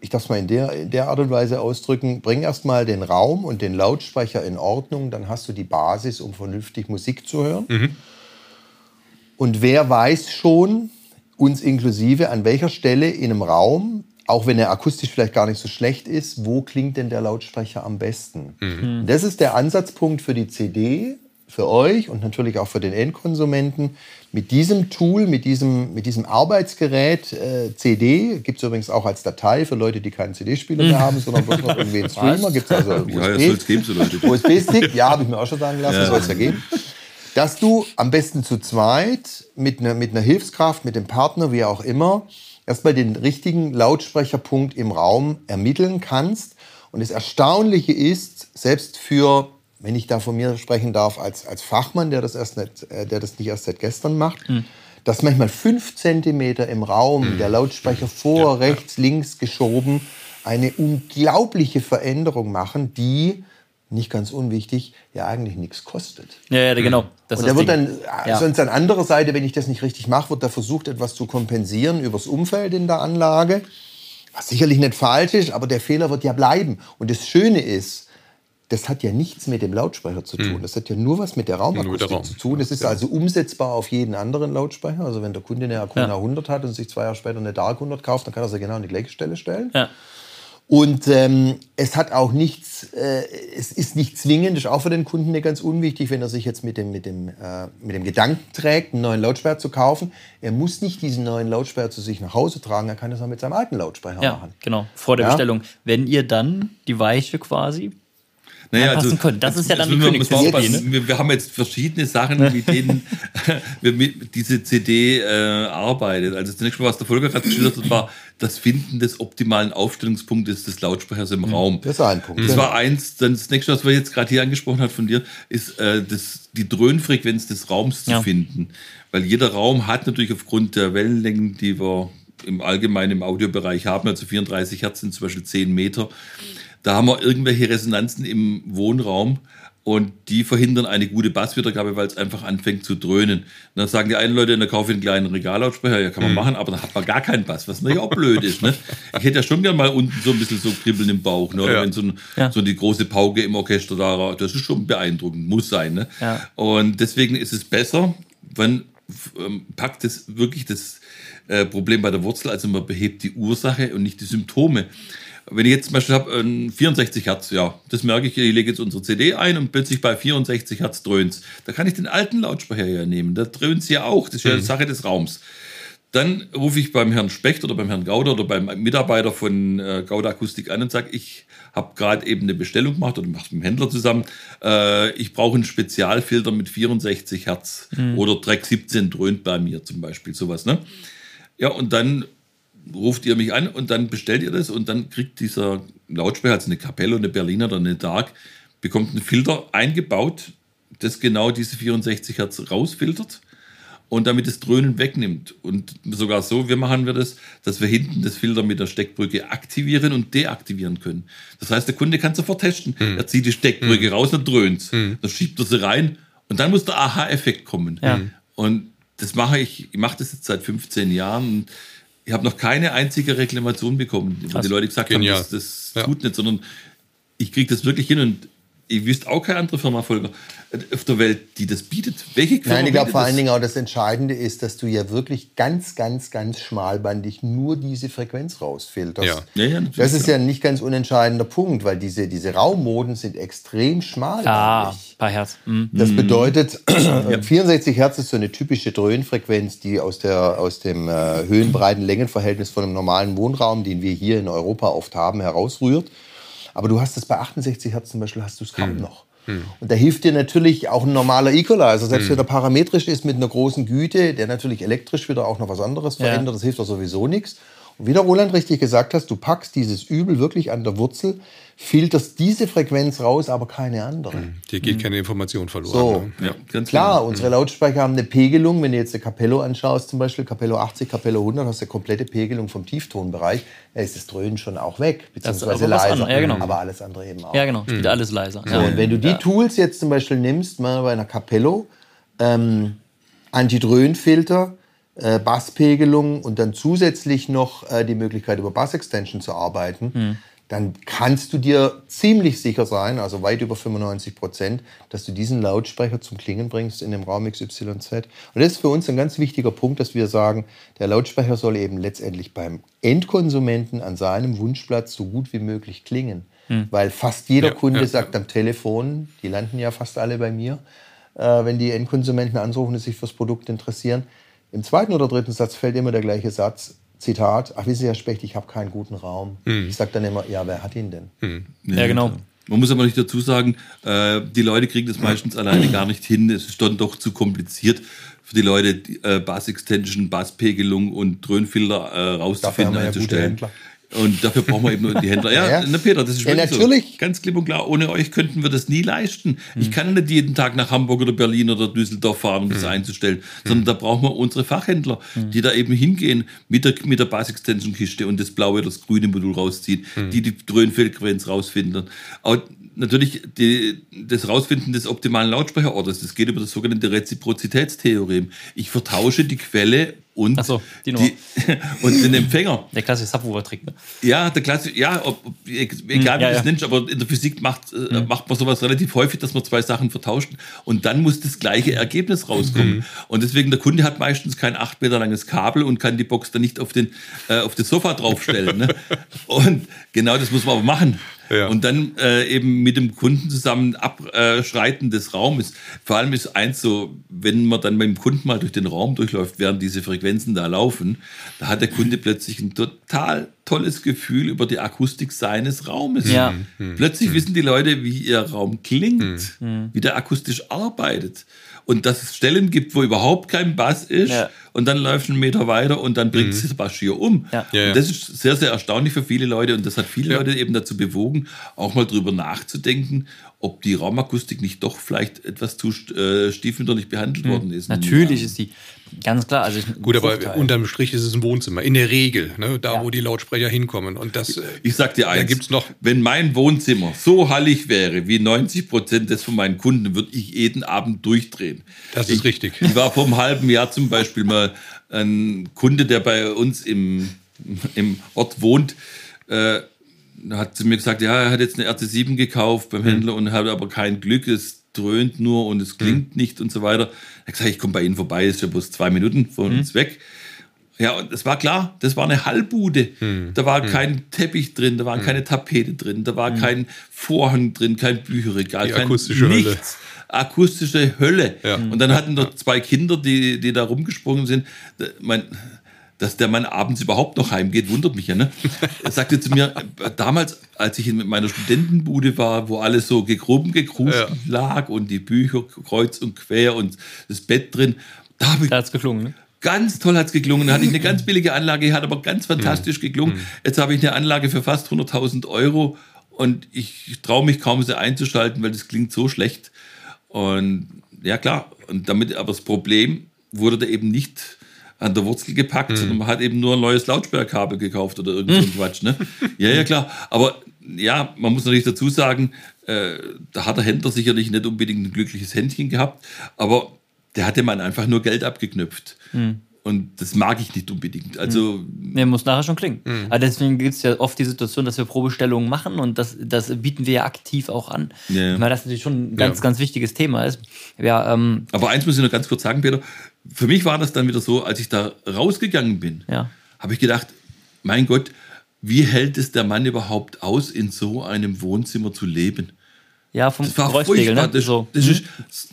ich darf es mal in der, in der Art und Weise ausdrücken, bring erstmal den Raum und den Lautsprecher in Ordnung, dann hast du die Basis, um vernünftig Musik zu hören. Und wer weiß schon, uns inklusive, an welcher Stelle in einem Raum, auch wenn er akustisch vielleicht gar nicht so schlecht ist, wo klingt denn der Lautsprecher am besten? Und Das ist der Ansatzpunkt für die CD, für euch und natürlich auch für den Endkonsumenten. Mit diesem Tool, mit diesem, mit diesem Arbeitsgerät äh, CD, gibt es übrigens auch als Datei für Leute, die keinen CD-Spieler mehr haben, sondern bloß noch irgendwie einen Streamer, gibt es also Ja, ja, geben, so Leute. USB-Stick, ja, habe ich mir auch schon sagen lassen, soll es ja geben. Dass du am besten zu zweit mit einer, mit einer Hilfskraft, mit dem Partner, wie auch immer, erstmal den richtigen Lautsprecherpunkt im Raum ermitteln kannst. Und das Erstaunliche ist, selbst für, wenn ich da von mir sprechen darf, als, als Fachmann, der das, erst nicht, äh, der das nicht erst seit gestern macht, dass manchmal fünf Zentimeter im Raum der Lautsprecher vor, rechts, links geschoben eine unglaubliche Veränderung machen, die, nicht ganz unwichtig, ja eigentlich nichts kostet. Ja, ja, genau. Das Und da wird dann, Ja. sonst an anderer Seite, wenn ich das nicht richtig mache, wird da versucht, etwas zu kompensieren übers Umfeld in der Anlage. Was sicherlich nicht falsch ist, aber der Fehler wird ja bleiben. Und das Schöne ist, das hat ja nichts mit dem Lautsprecher zu tun. Das hat ja nur was mit der Raumakustik Raum. zu tun. Das ist also umsetzbar auf jeden anderen Lautsprecher. Also wenn der Kunde eine Acuna Ja. 100 hat und sich zwei Jahre später eine Dark 100 kauft, dann kann er sie genau an die gleiche Stelle stellen. Ja. Und ähm, es hat auch nichts, äh, es ist nicht zwingend, ist auch für den Kunden nicht ganz unwichtig, wenn er sich jetzt mit dem, mit dem, äh, mit dem Gedanken trägt, einen neuen Lautsprecher zu kaufen. Er muss nicht diesen neuen Lautsprecher zu sich nach Hause tragen, er kann das auch mit seinem alten Lautsprecher ja, machen. genau. Vor der Ja. Bestellung. Wenn ihr dann die Weiche quasi Naja, anpassen können. Das ist ja dann die Königsdisziplin, wir, wir haben jetzt verschiedene Sachen, mit denen wir mit diese CD äh, arbeitet. Also zunächst mal, was der Volker gerade geschildert hat, war das Finden des optimalen Aufstellungspunktes des Lautsprechers im Raum. Das ist ein Punkt. Das genau. war eins. Dann das nächste, was wir jetzt gerade hier angesprochen hat von dir, ist äh, das, die Dröhnfrequenz des Raums zu Ja. finden. Weil jeder Raum hat natürlich aufgrund der Wellenlängen, die wir im Allgemeinen im Audiobereich haben, also 34 Hertz sind zum Beispiel 10 Meter, da haben wir irgendwelche Resonanzen im Wohnraum und die verhindern eine gute Basswiedergabe, weil es einfach anfängt zu dröhnen. Und dann sagen die einen Leute, dann kaufe ich einen kleinen Regallautsprecher, ja, kann man machen, aber dann hat man gar keinen Bass, was natürlich auch blöd ist. Ne? Ich hätte ja schon gern mal unten so ein bisschen so Kribbeln im Bauch, ne? oder Ja. wenn so, ein, Ja. so die große Pauke im Orchester da, das ist schon beeindruckend, muss sein. Ne? Ja. Und deswegen ist es besser, wenn ähm, packt es wirklich das äh, Problem bei der Wurzel, also man behebt die Ursache und nicht die Symptome. Wenn ich jetzt zum Beispiel habe, äh, 64 Hertz, ja, das merke ich, ich lege jetzt unsere CD ein und plötzlich bei 64 Hertz dröhnt Da kann ich den alten Lautsprecher ja nehmen, da dröhnt es ja auch, das ist ja mhm. Sache des Raums. Dann rufe ich beim Herrn Specht oder beim Herrn Gauder oder beim Mitarbeiter von äh, Gauder Akustik an und sage, ich habe gerade eben eine Bestellung gemacht oder mache mit dem Händler zusammen. Äh, ich brauche einen Spezialfilter mit 64 Hertz mhm. oder Track 17 dröhnt bei mir zum Beispiel, sowas. Ne? Ja, und dann ruft ihr mich an und dann bestellt ihr das und dann kriegt dieser Lautsprecher, also eine Kapelle oder eine Berliner oder eine Dark, bekommt einen Filter eingebaut, das genau diese 64 Hertz rausfiltert und damit das Dröhnen wegnimmt. Und sogar so, wir machen wir das, dass wir hinten das Filter mit der Steckbrücke aktivieren und deaktivieren können. Das heißt, der Kunde kann sofort testen. Hm. Er zieht die Steckbrücke hm. raus und dröhnt. Hm. Dann schiebt er sie rein und dann muss der Aha-Effekt kommen. Ja. Und das mache ich, ich mache das jetzt seit 15 Jahren. Ich habe noch keine einzige Reklamation bekommen, wo die Leute gesagt Genial. haben, das, das ja. tut nicht, sondern ich kriege das wirklich hin und ich wüsste auch keine andere Firma, Volker, auf der Welt, die das bietet. Welche Firma Nein, ich glaube vor allen Dingen auch das Entscheidende ist, dass du ja wirklich ganz, ganz, ganz schmalbandig nur diese Frequenz rausfilterst. Ja. Ja, ja, das ist ja. nicht ganz unentscheidender Punkt, weil diese, diese Raummoden sind extrem schmalbandig. Ah, paar Hertz. Mhm. Das bedeutet, 64 Hertz ist so eine typische Dröhnfrequenz, die aus, der, aus dem äh, Höhenbreiten-Längenverhältnis von einem normalen Wohnraum, den wir hier in Europa oft haben, herausrührt. Aber du hast es bei 68 Hertz zum Beispiel, hast du es kaum mhm. noch. Mhm. Und da hilft dir natürlich auch ein normaler Equalizer, selbst mhm. wenn er parametrisch ist mit einer großen Güte, der natürlich elektrisch wieder auch noch was anderes verändert, ja. das hilft doch sowieso nichts. Und wie der Roland richtig gesagt hast, du packst dieses Übel wirklich an der Wurzel, filterst diese Frequenz raus, aber keine andere. Mhm. Dir geht mhm. keine Information verloren. So, ne? ja, klar, genau. unsere Lautstärke haben eine Pegelung. Wenn du jetzt eine Capello anschaust, zum Beispiel Capello 80, Capello 100, hast du eine komplette Pegelung vom Tieftonbereich. Da ist das Dröhnen schon auch weg, beziehungsweise leiser. Ja, genau. Aber alles andere eben auch. Ja, genau, spielt mhm. alles leiser. So, und wenn du die Tools jetzt zum Beispiel nimmst, mal bei einer Capello, ähm, Anti-Dröhnfilter, äh, Basspegelung und dann zusätzlich noch äh, die Möglichkeit, über Bass-Extension zu arbeiten, mhm. dann kannst du dir ziemlich sicher sein, also weit über 95 Prozent, dass du diesen Lautsprecher zum Klingen bringst in dem Raum XYZ. Und das ist für uns ein ganz wichtiger Punkt, dass wir sagen, der Lautsprecher soll eben letztendlich beim Endkonsumenten an seinem Wunschplatz so gut wie möglich klingen. Mhm. Weil fast jeder ja, Kunde ja, sagt ja. am Telefon, die landen ja fast alle bei mir, äh, wenn die Endkonsumenten anrufen und sich fürs Produkt interessieren, im zweiten oder dritten Satz fällt immer der gleiche Satz. Zitat, ach, wissen Sie, Herr Specht, ich habe keinen guten Raum. Hm. Ich sage dann immer, ja, wer hat ihn denn? Hm. Ja, ja, genau. Man muss aber nicht dazu sagen, äh, die Leute kriegen das meistens alleine gar nicht hin. Es ist dann doch zu kompliziert für die Leute, die, äh, Bass-Extension, Basspegelung und Dröhnfilter äh, rauszufinden, einzustellen. Ja und dafür brauchen wir eben nur die Händler. Ja, ja. Ne, Peter, das ist ja, natürlich. So. ganz klipp und klar. Ohne euch könnten wir das nie leisten. Hm. Ich kann nicht jeden Tag nach Hamburg oder Berlin oder Düsseldorf fahren, um hm. das einzustellen, hm. sondern da brauchen wir unsere Fachhändler, hm. die da eben hingehen mit der, mit der Base-Extension-Kiste und das blaue oder das grüne Modul rausziehen, hm. die die Dröhnfrequenz rausfinden. Auch natürlich die, das Rausfinden des optimalen Lautsprecherortes, das geht über das sogenannte Reziprozitätstheorem. Ich vertausche die Quelle und, so, die die, und den Empfänger. Der klassische Subwoofer-Trick. Ne? Ja, der klassische, ja, ob, egal hm, wie ja, du das ja. nennst, aber in der Physik macht, äh, hm. macht man sowas relativ häufig, dass man zwei Sachen vertauscht und dann muss das gleiche Ergebnis rauskommen. Mhm. Und deswegen, der Kunde hat meistens kein acht Meter langes Kabel und kann die Box dann nicht auf, den, äh, auf das Sofa draufstellen. ne? Und genau das muss man aber machen. Ja. Und dann äh, eben mit dem Kunden zusammen Abschreiten des Raumes. Vor allem ist eins so, wenn man dann mit dem Kunden mal durch den Raum durchläuft, während diese Frequenzen da laufen, da hat der Kunde plötzlich ein total tolles Gefühl über die Akustik seines Raumes. Ja. Mhm. Plötzlich mhm. wissen die Leute, wie ihr Raum klingt, mhm. wie der akustisch arbeitet und dass es Stellen gibt, wo überhaupt kein Bass ist ja. und dann läuft ein Meter weiter und dann bringt mhm. das Bass hier um. Ja. Und das ist sehr, sehr erstaunlich für viele Leute und das hat viele Leute eben dazu bewogen, auch mal drüber nachzudenken, ob die Raumakustik nicht doch vielleicht etwas zu äh, stiefmütterlich behandelt mhm. worden ist. Natürlich ist die Ganz klar. Also Gut, aber Vorteil. unterm Strich ist es ein Wohnzimmer. In der Regel, ne, da ja. wo die Lautsprecher hinkommen. Und das, ich sag dir eins, gibt's noch wenn mein Wohnzimmer so hallig wäre wie 90 Prozent des von meinen Kunden, würde ich jeden Abend durchdrehen. Das ist ich, richtig. Ich war vor einem halben Jahr zum Beispiel mal ein Kunde, der bei uns im, im Ort wohnt, äh, hat zu mir gesagt, ja, er hat jetzt eine RC7 gekauft beim hm. Händler und hat aber kein Glück. Es dröhnt nur und es klingt nicht und so weiter. Er hat gesagt, ich komme bei Ihnen vorbei, ist ja bloß zwei Minuten von uns weg. Ja, und es war klar, das war eine Hallbude. Da war kein Teppich drin, da war keine Tapete drin, da war kein Vorhang drin, kein Bücherregal, Die kein akustische Hölle. nichts. Akustische Hölle. Ja. Und dann hatten dort zwei Kinder, die, die da rumgesprungen sind. Mein, dass der Mann abends überhaupt noch heimgeht, wundert mich ja. Ne? Er sagte zu mir, damals, als ich in meiner Studentenbude war, wo alles so gegruben, gekruscht Ja. lag und die Bücher kreuz und quer und das Bett drin, da habe ich Da hat's geklungen, ne? Ganz toll hat's geklungen. Da hatte ich eine ganz billige Anlage, hat aber ganz fantastisch geklungen. Jetzt habe ich eine Anlage für fast 100.000 Euro und ich traue mich kaum, sie einzuschalten, weil das klingt so schlecht. Und ja, klar. Und damit aber das Problem wurde da eben nicht an der Wurzel gepackt, sondern man hat eben nur ein neues Lautsprecherkabel gekauft oder irgend so ein Quatsch. Ne? Ja, ja, klar. Aber ja, man muss natürlich dazu sagen, äh, da hat der Händler sicherlich nicht unbedingt ein glückliches Händchen gehabt, aber der hat dem Mann einfach nur Geld abgeknüpft. Und das mag ich nicht unbedingt. Also, Nee, muss nachher schon klingen. Aber deswegen gibt es ja oft die Situation, dass wir Probestellungen machen und das, das bieten wir ja aktiv auch an. Ja. Weil das natürlich schon ein ganz, Ja. ganz wichtiges Thema ist. Ja, ähm, aber eins muss ich noch ganz kurz sagen, Peter. Für mich war das dann wieder so, als ich da rausgegangen bin, Ja. habe ich gedacht, mein Gott, wie hält es der Mann überhaupt aus, in so einem Wohnzimmer zu leben? Ja, vom Das war Geräuschpegel, ne? Das, so. das, ist,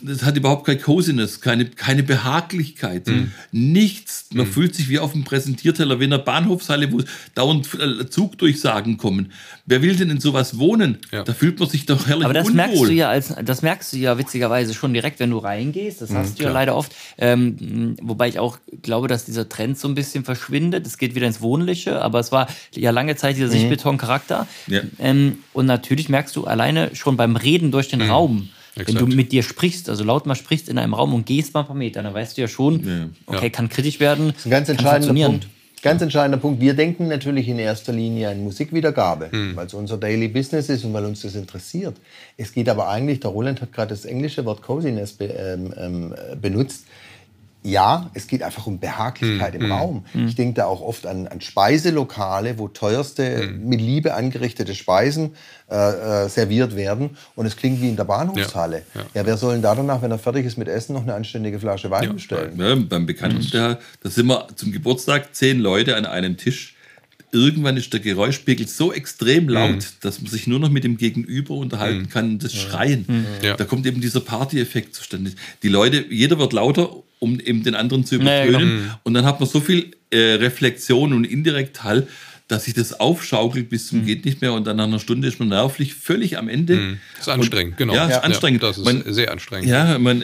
das hat überhaupt keine Coziness, keine, keine Behaglichkeit, nichts. Man fühlt sich wie auf dem Präsentierteller, wie in einer Bahnhofshalle, wo dauernd äh, Zugdurchsagen kommen. Wer will denn in sowas wohnen? Ja. Da fühlt man sich doch herrlich Aber das unwohl. merkst du ja als, das merkst du ja witzigerweise schon direkt, wenn du reingehst. Das hast du ja klar. leider oft. Ähm, wobei ich auch glaube, dass dieser Trend so ein bisschen verschwindet. Es geht wieder ins Wohnliche, aber es war ja lange Zeit dieser Sichtbeton-Charakter. Ja. Ähm, und natürlich merkst du alleine schon beim Reden durch den Raum. Wenn Exakt. du mit dir sprichst, also laut mal sprichst in einem Raum und gehst mal ein paar Meter, dann weißt du ja schon, Ja. okay, kann kritisch werden. Das ist ein ganz entscheidender. Punkt. Ganz entscheidender Punkt. Wir denken natürlich in erster Linie an Musikwiedergabe, weil es unser Daily Business ist und weil uns das interessiert. Es geht aber eigentlich, der Roland hat gerade das englische Wort Coziness be, ähm, ähm, äh, benutzt. Ja, es geht einfach um Behaglichkeit im Raum. Ich denke da auch oft an, an Speiselokale, wo teuerste, mit Liebe angerichtete Speisen äh, äh, serviert werden und es klingt wie in der Bahnhofshalle. Ja, Ja, ja. wer soll denn da danach, wenn er fertig ist mit Essen, noch eine anständige Flasche Wein bestellen? Ja, beim Bekannten, da, da sind wir zum Geburtstag zehn Leute an einem Tisch. Irgendwann ist der Geräuschpegel so extrem laut, dass man sich nur noch mit dem Gegenüber unterhalten kann und das Schreien. Ja. Da kommt eben dieser Party-Effekt zustande. Die Leute, jeder wird lauter, um eben den anderen zu Ja, übertönen. genau. Und dann hat man so viel äh, Reflexion und indirekt Hall, dass sich das aufschaukelt bis zum geht nicht mehr und dann nach einer Stunde ist man nervlich völlig am Ende. Das ist anstrengend, genau. Ja, ist anstrengend. das ist Man- sehr anstrengend. Ja, man,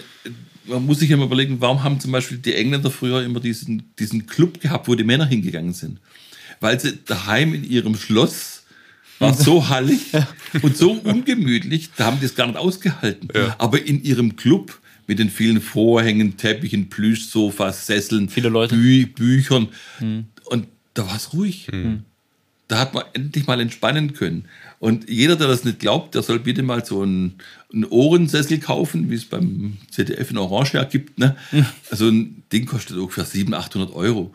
man muss sich immer überlegen, warum haben zum Beispiel die Engländer früher immer diesen, diesen Club gehabt, wo die Männer hingegangen sind? Weil sie daheim in ihrem Schloss war so hallig und so ungemütlich, da haben die es gar nicht ausgehalten. Ja. Aber in ihrem Club mit den vielen Vorhängen, Teppichen, Plüschsofas, Sesseln, Viele Leute. Bü Büchern und da war es ruhig. Da hat man endlich mal entspannen können. Und jeder, der das nicht glaubt, der soll bitte mal so einen, einen Ohrensessel kaufen, wie es beim ZDF in Orange ja gibt. Ne? Also ein Ding kostet ungefähr 700, 800 Euro.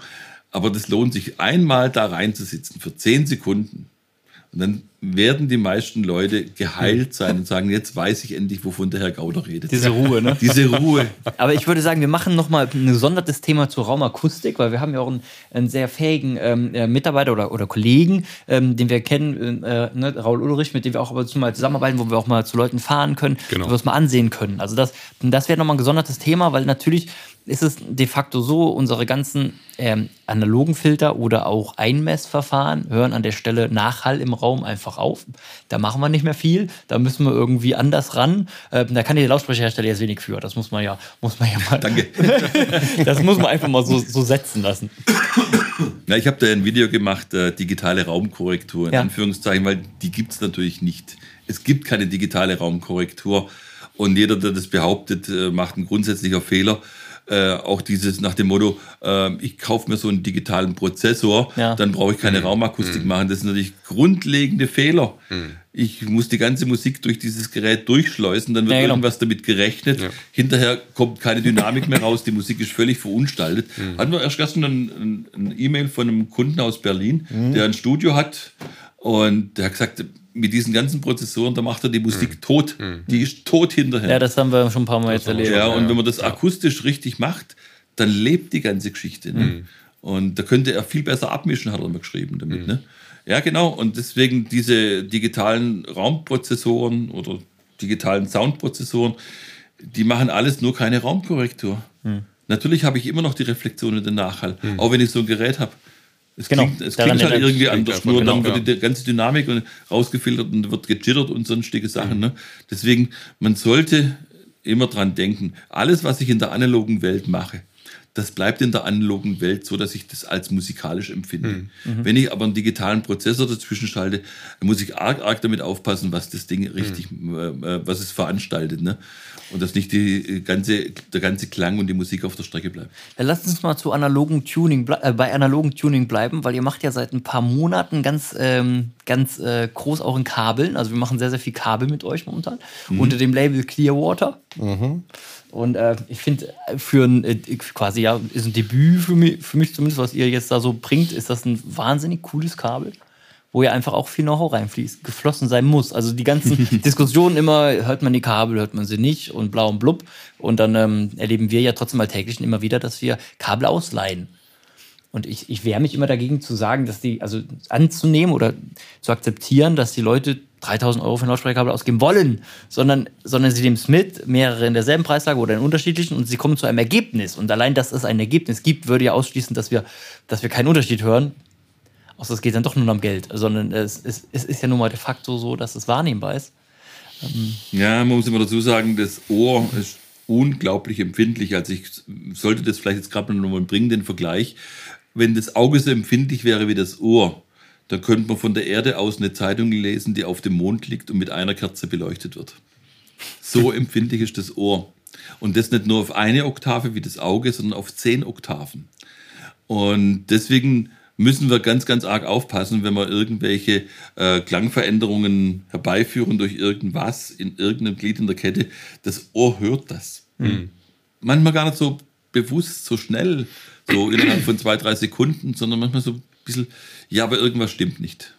Aber das lohnt sich einmal da reinzusitzen für 10 Sekunden. Und dann werden die meisten Leute geheilt sein und sagen, jetzt weiß ich endlich, wovon der Herr Gauder redet. Diese Ruhe, ne? Diese Ruhe. Aber ich würde sagen, wir machen nochmal ein gesondertes Thema zur Raumakustik, weil wir haben ja auch einen, einen sehr fähigen ähm, äh, Mitarbeiter oder, oder Kollegen, ähm, den wir kennen, äh, ne, Raul Ulrich, mit dem wir auch ab und zu mal zusammenarbeiten, wo wir auch mal zu Leuten fahren können, Genau. wo wir es mal ansehen können. Also das, das wäre nochmal ein gesondertes Thema, weil natürlich ist es de facto so, unsere ganzen ähm, analogen Filter oder auch Einmessverfahren hören an der Stelle Nachhall im Raum einfach auf. Da machen wir nicht mehr viel, da müssen wir irgendwie anders ran. Ähm, da kann der Lautsprecherhersteller jetzt wenig für. Das muss man ja, muss man ja mal. Danke. Das muss man einfach mal so, so setzen lassen. Ja, ich habe da ein Video gemacht, äh, digitale Raumkorrektur in Ja. Anführungszeichen, weil die gibt es natürlich nicht. Es gibt keine digitale Raumkorrektur und jeder, der das behauptet, äh, macht einen grundsätzlicher Fehler. Äh, auch dieses nach dem Motto, äh, ich kaufe mir so einen digitalen Prozessor, Ja. dann brauche ich keine Raumakustik machen. Das sind natürlich grundlegende Fehler. Ich muss die ganze Musik durch dieses Gerät durchschleusen, dann wird Ja, genau. irgendwas damit gerechnet. Ja. Hinterher kommt keine Dynamik mehr raus, die Musik ist völlig verunstaltet. Hatten wir erst gestern ein, ein, ein E-Mail von einem Kunden aus Berlin, der ein Studio hat und der hat gesagt, mit diesen ganzen Prozessoren, da macht er die Musik tot. Die ist tot hinterher. Ja, das haben wir schon ein paar Mal jetzt erlebt. Ja, und wenn man das akustisch richtig macht, dann lebt die ganze Geschichte. Ne? Und da könnte er viel besser abmischen, hat er mal geschrieben damit. Ne? Ja, genau. Und deswegen diese digitalen Raumprozessoren oder digitalen Soundprozessoren, die machen alles nur keine Raumkorrektur. Natürlich habe ich immer noch die Reflexion und den Nachhall, auch wenn ich so ein Gerät habe. Es Genau, klingt, es klingt halt irgendwie anders, nur genau, dann wird ja. die ganze Dynamik und rausgefiltert und wird gejittert und sonstige Sachen. Ne? Deswegen, man sollte immer dran denken, alles, was ich in der analogen Welt mache, das bleibt in der analogen Welt so, dass ich das als musikalisch empfinde. Wenn ich aber einen digitalen Prozessor dazwischen schalte, muss ich arg, arg damit aufpassen, was das Ding richtig, äh, äh, was es veranstaltet. Ne? Und dass nicht die äh, ganze, der ganze Klang und die Musik auf der Strecke bleibt. Dann lasst uns mal zu analogen Tuning, äh, bei analogen Tuning bleiben, weil ihr macht ja seit ein paar Monaten ganz, ähm, ganz äh, groß auch in Kabeln. Also wir machen sehr, sehr viel Kabel mit euch momentan unter dem Label Clearwater. Und äh, ich finde, äh, für ein äh, quasi ja, ist ein Debüt für mich, für mich zumindest, was ihr jetzt da so bringt, ist das ein wahnsinnig cooles Kabel. Wo ja einfach auch viel Know-how reinfließt, geflossen sein muss. Also die ganzen Diskussionen immer, hört man die Kabel, hört man sie nicht und blau und blub. Und dann ähm, erleben wir ja trotzdem alltäglich immer wieder, dass wir Kabel ausleihen. Und ich, ich wehre mich immer dagegen zu sagen, dass die, also anzunehmen oder zu akzeptieren, dass die Leute 3000 Euro für ein Lautsprecherkabel ausgeben wollen, sondern, sondern sie nehmen es mit, mehrere in derselben Preislage oder in unterschiedlichen und sie kommen zu einem Ergebnis. Und allein, dass es ein Ergebnis gibt, würde ja ausschließen, dass wir, dass wir keinen Unterschied hören. Außer es geht dann doch nur um Geld, sondern es, es, es ist ja nun mal de facto so, dass es wahrnehmbar ist. Ja, man muss immer dazu sagen, das Ohr ist unglaublich empfindlich. Also ich sollte das vielleicht jetzt gerade noch mal bringen, den Vergleich. Wenn das Auge so empfindlich wäre wie das Ohr, dann könnte man von der Erde aus eine Zeitung lesen, die auf dem Mond liegt und mit einer Kerze beleuchtet wird. So empfindlich ist das Ohr. Und das nicht nur auf eine Oktave wie das Auge, sondern auf zehn Oktaven. Und deswegen müssen wir ganz, ganz arg aufpassen, wenn wir irgendwelche äh, Klangveränderungen herbeiführen durch irgendwas in irgendeinem Glied in der Kette. Das Ohr hört das. Manchmal gar nicht so bewusst, so schnell, so innerhalb von zwei, drei Sekunden, sondern manchmal so ein bisschen, ja, aber irgendwas stimmt nicht.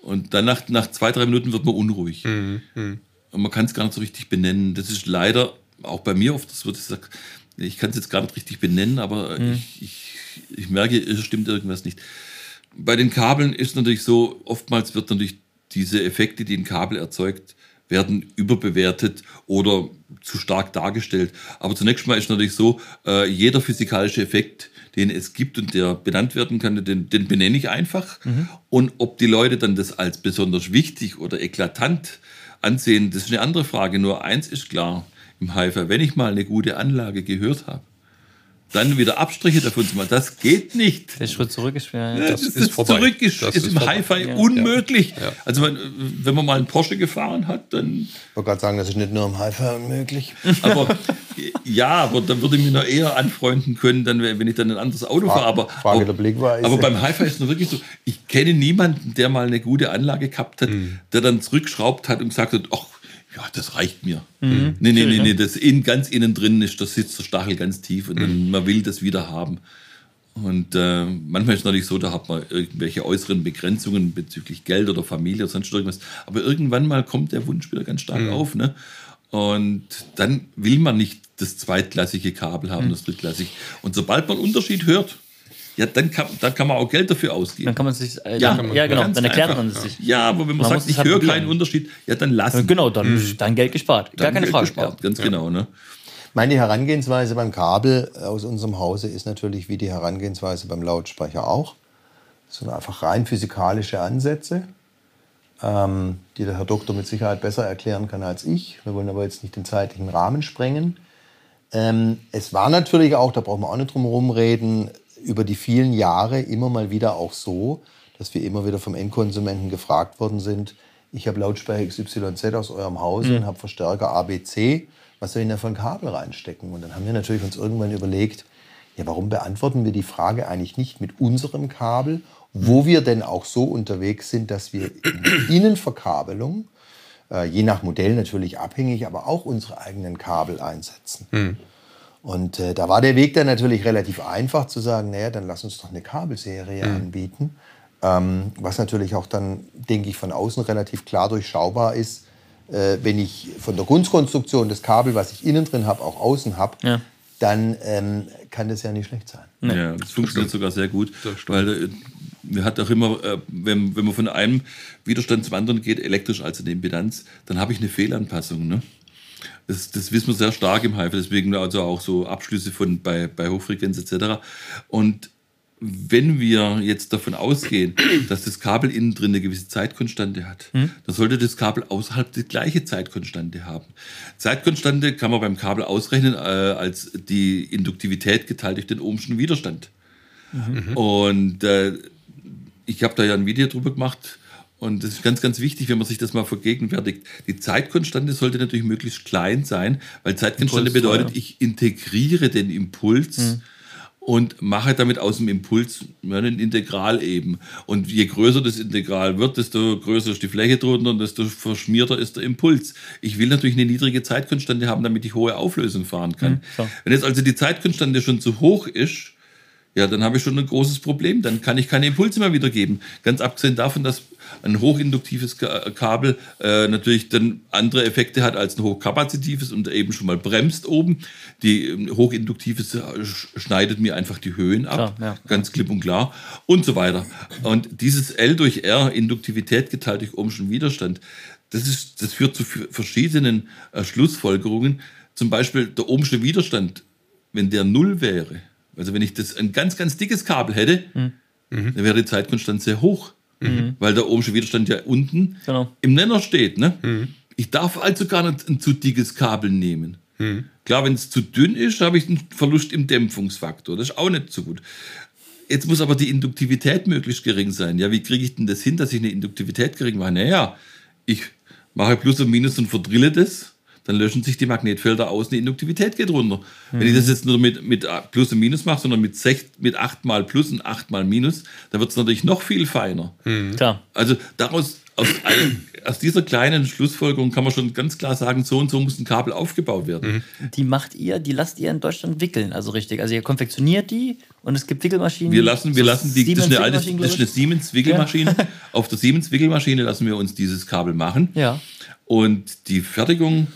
Und dann nach, nach zwei, drei Minuten wird man unruhig. Und man kann es gar nicht so richtig benennen. Das ist leider auch bei mir oft, das wird gesagt, ich kann es jetzt gar nicht richtig benennen, aber ich, ich, ich merke, es stimmt irgendwas nicht. Bei den Kabeln ist natürlich so, oftmals wird natürlich diese Effekte, die ein Kabel erzeugt, werden überbewertet oder zu stark dargestellt. Aber zunächst mal ist natürlich so, äh, jeder physikalische Effekt, den es gibt und der benannt werden kann, den, den benenne ich einfach. Und ob die Leute dann das als besonders wichtig oder eklatant ansehen, das ist eine andere Frage. Nur eins ist klar im Hi-Fi, wenn ich mal eine gute Anlage gehört habe, dann wieder Abstriche davon zu machen, das geht nicht. Der Schritt zurück ist schwer. Das Das, ist ist vorbei. zurück ist, Das ist ist im. Hi-Fi Ja. unmöglich. Ja. Also man, wenn man mal einen Porsche gefahren hat, dann Ich wollte gerade sagen, das ist nicht nur im Hi-Fi unmöglich. aber ja, aber dann würde ich mich noch eher anfreunden können, dann, wenn ich dann ein anderes Auto fahre. Aber, Frage der Blickweise. aber beim Hi-Fi ist es nur wirklich so, ich kenne niemanden, der mal eine gute Anlage gehabt hat, Mhm. der dann zurückschraubt hat und gesagt hat, ach, ja, das reicht mir. Mhm. Nee, nee, nee, nee, das in, ganz innen drin ist, da sitzt der Stachel ganz tief und Mhm. dann, man will das wieder haben. Und äh, manchmal ist es natürlich so, da hat man irgendwelche äußeren Begrenzungen bezüglich Geld oder Familie oder sonst irgendwas. Aber irgendwann mal kommt der Wunsch wieder ganz stark auf. Ne? Und dann will man nicht das zweitklassige Kabel haben, das drittklassig. Und sobald man Unterschied hört, ja, dann kann, dann kann man auch Geld dafür ausgeben. Dann kann man sich, äh, Ja, dann, man- ja genau, dann erklärt einfach, man es sich. Ja, aber wenn man, Man sagt, ich halt höre probieren. keinen Unterschied, ja, dann lassen. Genau, dann ist dein Geld gespart. Gar Dann keine Geld Frage. gespart, Ja. ganz genau. Ne? Meine Herangehensweise beim Kabel aus unserem Hause ist natürlich wie die Herangehensweise beim Lautsprecher auch. Das sind einfach rein physikalische Ansätze, ähm, die der Herr Doktor mit Sicherheit besser erklären kann als ich. Wir wollen aber jetzt nicht den zeitlichen Rahmen sprengen. Ähm, es war natürlich auch, da brauchen wir auch nicht drum herum reden, über die vielen Jahre immer mal wieder auch so, dass wir immer wieder vom Endkonsumenten gefragt worden sind, ich habe Lautsprecher XYZ aus eurem Hause und habe Verstärker ABC, was soll ich denn da für ein Kabel reinstecken? Und dann haben wir natürlich uns irgendwann überlegt, ja, warum beantworten wir die Frage eigentlich nicht mit unserem Kabel, wo wir denn auch so unterwegs sind, dass wir in Innenverkabelung, äh, je nach Modell natürlich abhängig, aber auch unsere eigenen Kabel einsetzen. Und äh, da war der Weg dann natürlich relativ einfach zu sagen, naja, dann lass uns doch eine Kabelserie anbieten, Ähm, was natürlich auch dann, denke ich, von außen relativ klar durchschaubar ist, äh, wenn ich von der Grundkonstruktion das Kabel, was ich innen drin habe, auch außen habe, Ja. dann ähm, kann das ja nicht schlecht sein. Ja, das funktioniert sogar sehr gut, weil äh, wir hat auch immer, äh, wenn, wenn man von einem Widerstand zum anderen geht, elektrisch als in der Impedanz, dann habe ich eine Fehlanpassung. Ne? Das, das wissen wir sehr stark im HIFI, deswegen also auch so Abschlüsse von bei, bei Hochfrequenz etc. Und wenn wir jetzt davon ausgehen, dass das Kabel innen drin eine gewisse Zeitkonstante hat, dann sollte das Kabel außerhalb die gleiche Zeitkonstante haben. Zeitkonstante kann man beim Kabel ausrechnen äh, als die Induktivität geteilt durch den ohmschen Widerstand. Und äh, ich habe da ja ein Video drüber gemacht. Und das ist ganz, ganz wichtig, wenn man sich das mal vergegenwärtigt. Die Zeitkonstante sollte natürlich möglichst klein sein, weil Zeitkonstante Impuls, bedeutet, ja. ich integriere den Impuls und mache damit aus dem Impuls ein Integral eben. Und je größer das Integral wird, desto größer ist die Fläche drunter und desto verschmierter ist der Impuls. Ich will natürlich eine niedrige Zeitkonstante haben, damit ich hohe Auflösung fahren kann. klar. Wenn jetzt also die Zeitkonstante schon zu hoch ist, ja, dann habe ich schon ein großes Problem. Dann kann ich keine Impulse mehr wiedergeben. Ganz abgesehen davon, dass ein hochinduktives Ka- Kabel äh, natürlich dann andere Effekte hat als ein hochkapazitives und eben schon mal bremst oben. Die ähm, hochinduktives äh, sch- schneidet mir einfach die Höhen ab, Klar, ja. ganz klipp und klar und so weiter. Und dieses L durch R, Induktivität geteilt durch ohmschen Widerstand, das, ist, das führt zu verschiedenen äh, Schlussfolgerungen. Zum Beispiel der ohmsche Widerstand, wenn der null wäre, also wenn ich das ein ganz, ganz dickes Kabel hätte, Hm. dann wäre die Zeitkonstant sehr hoch. Weil der ohmsche Widerstand ja unten Genau. im Nenner steht. Ne? Ich darf also gar nicht ein zu dickes Kabel nehmen. Klar, wenn es zu dünn ist, habe ich einen Verlust im Dämpfungsfaktor. Das ist auch nicht so gut. Jetzt muss aber die Induktivität möglichst gering sein. Ja, wie kriege ich denn das hin, dass ich eine Induktivität gering mache? Naja, ich mache Plus und Minus und verdrille das, dann löschen sich die Magnetfelder aus und die Induktivität geht runter. Wenn ich das jetzt nur mit, mit Plus und Minus mache, sondern mit, sech, mit 8 mal Plus und 8 mal Minus, dann wird es natürlich noch viel feiner. Klar. Also daraus, aus, aus dieser kleinen Schlussfolgerung kann man schon ganz klar sagen, so und so muss ein Kabel aufgebaut werden. Die macht ihr, die lasst ihr in Deutschland wickeln, also richtig. Also ihr konfektioniert die und es gibt Wickelmaschinen. Wir lassen, wir So lassen die, das ist eine, alte, das ist eine glaub Siemens-Wickelmaschine. Auf der Siemens-Wickelmaschine lassen wir uns dieses Kabel machen. Ja. Und die Fertigung,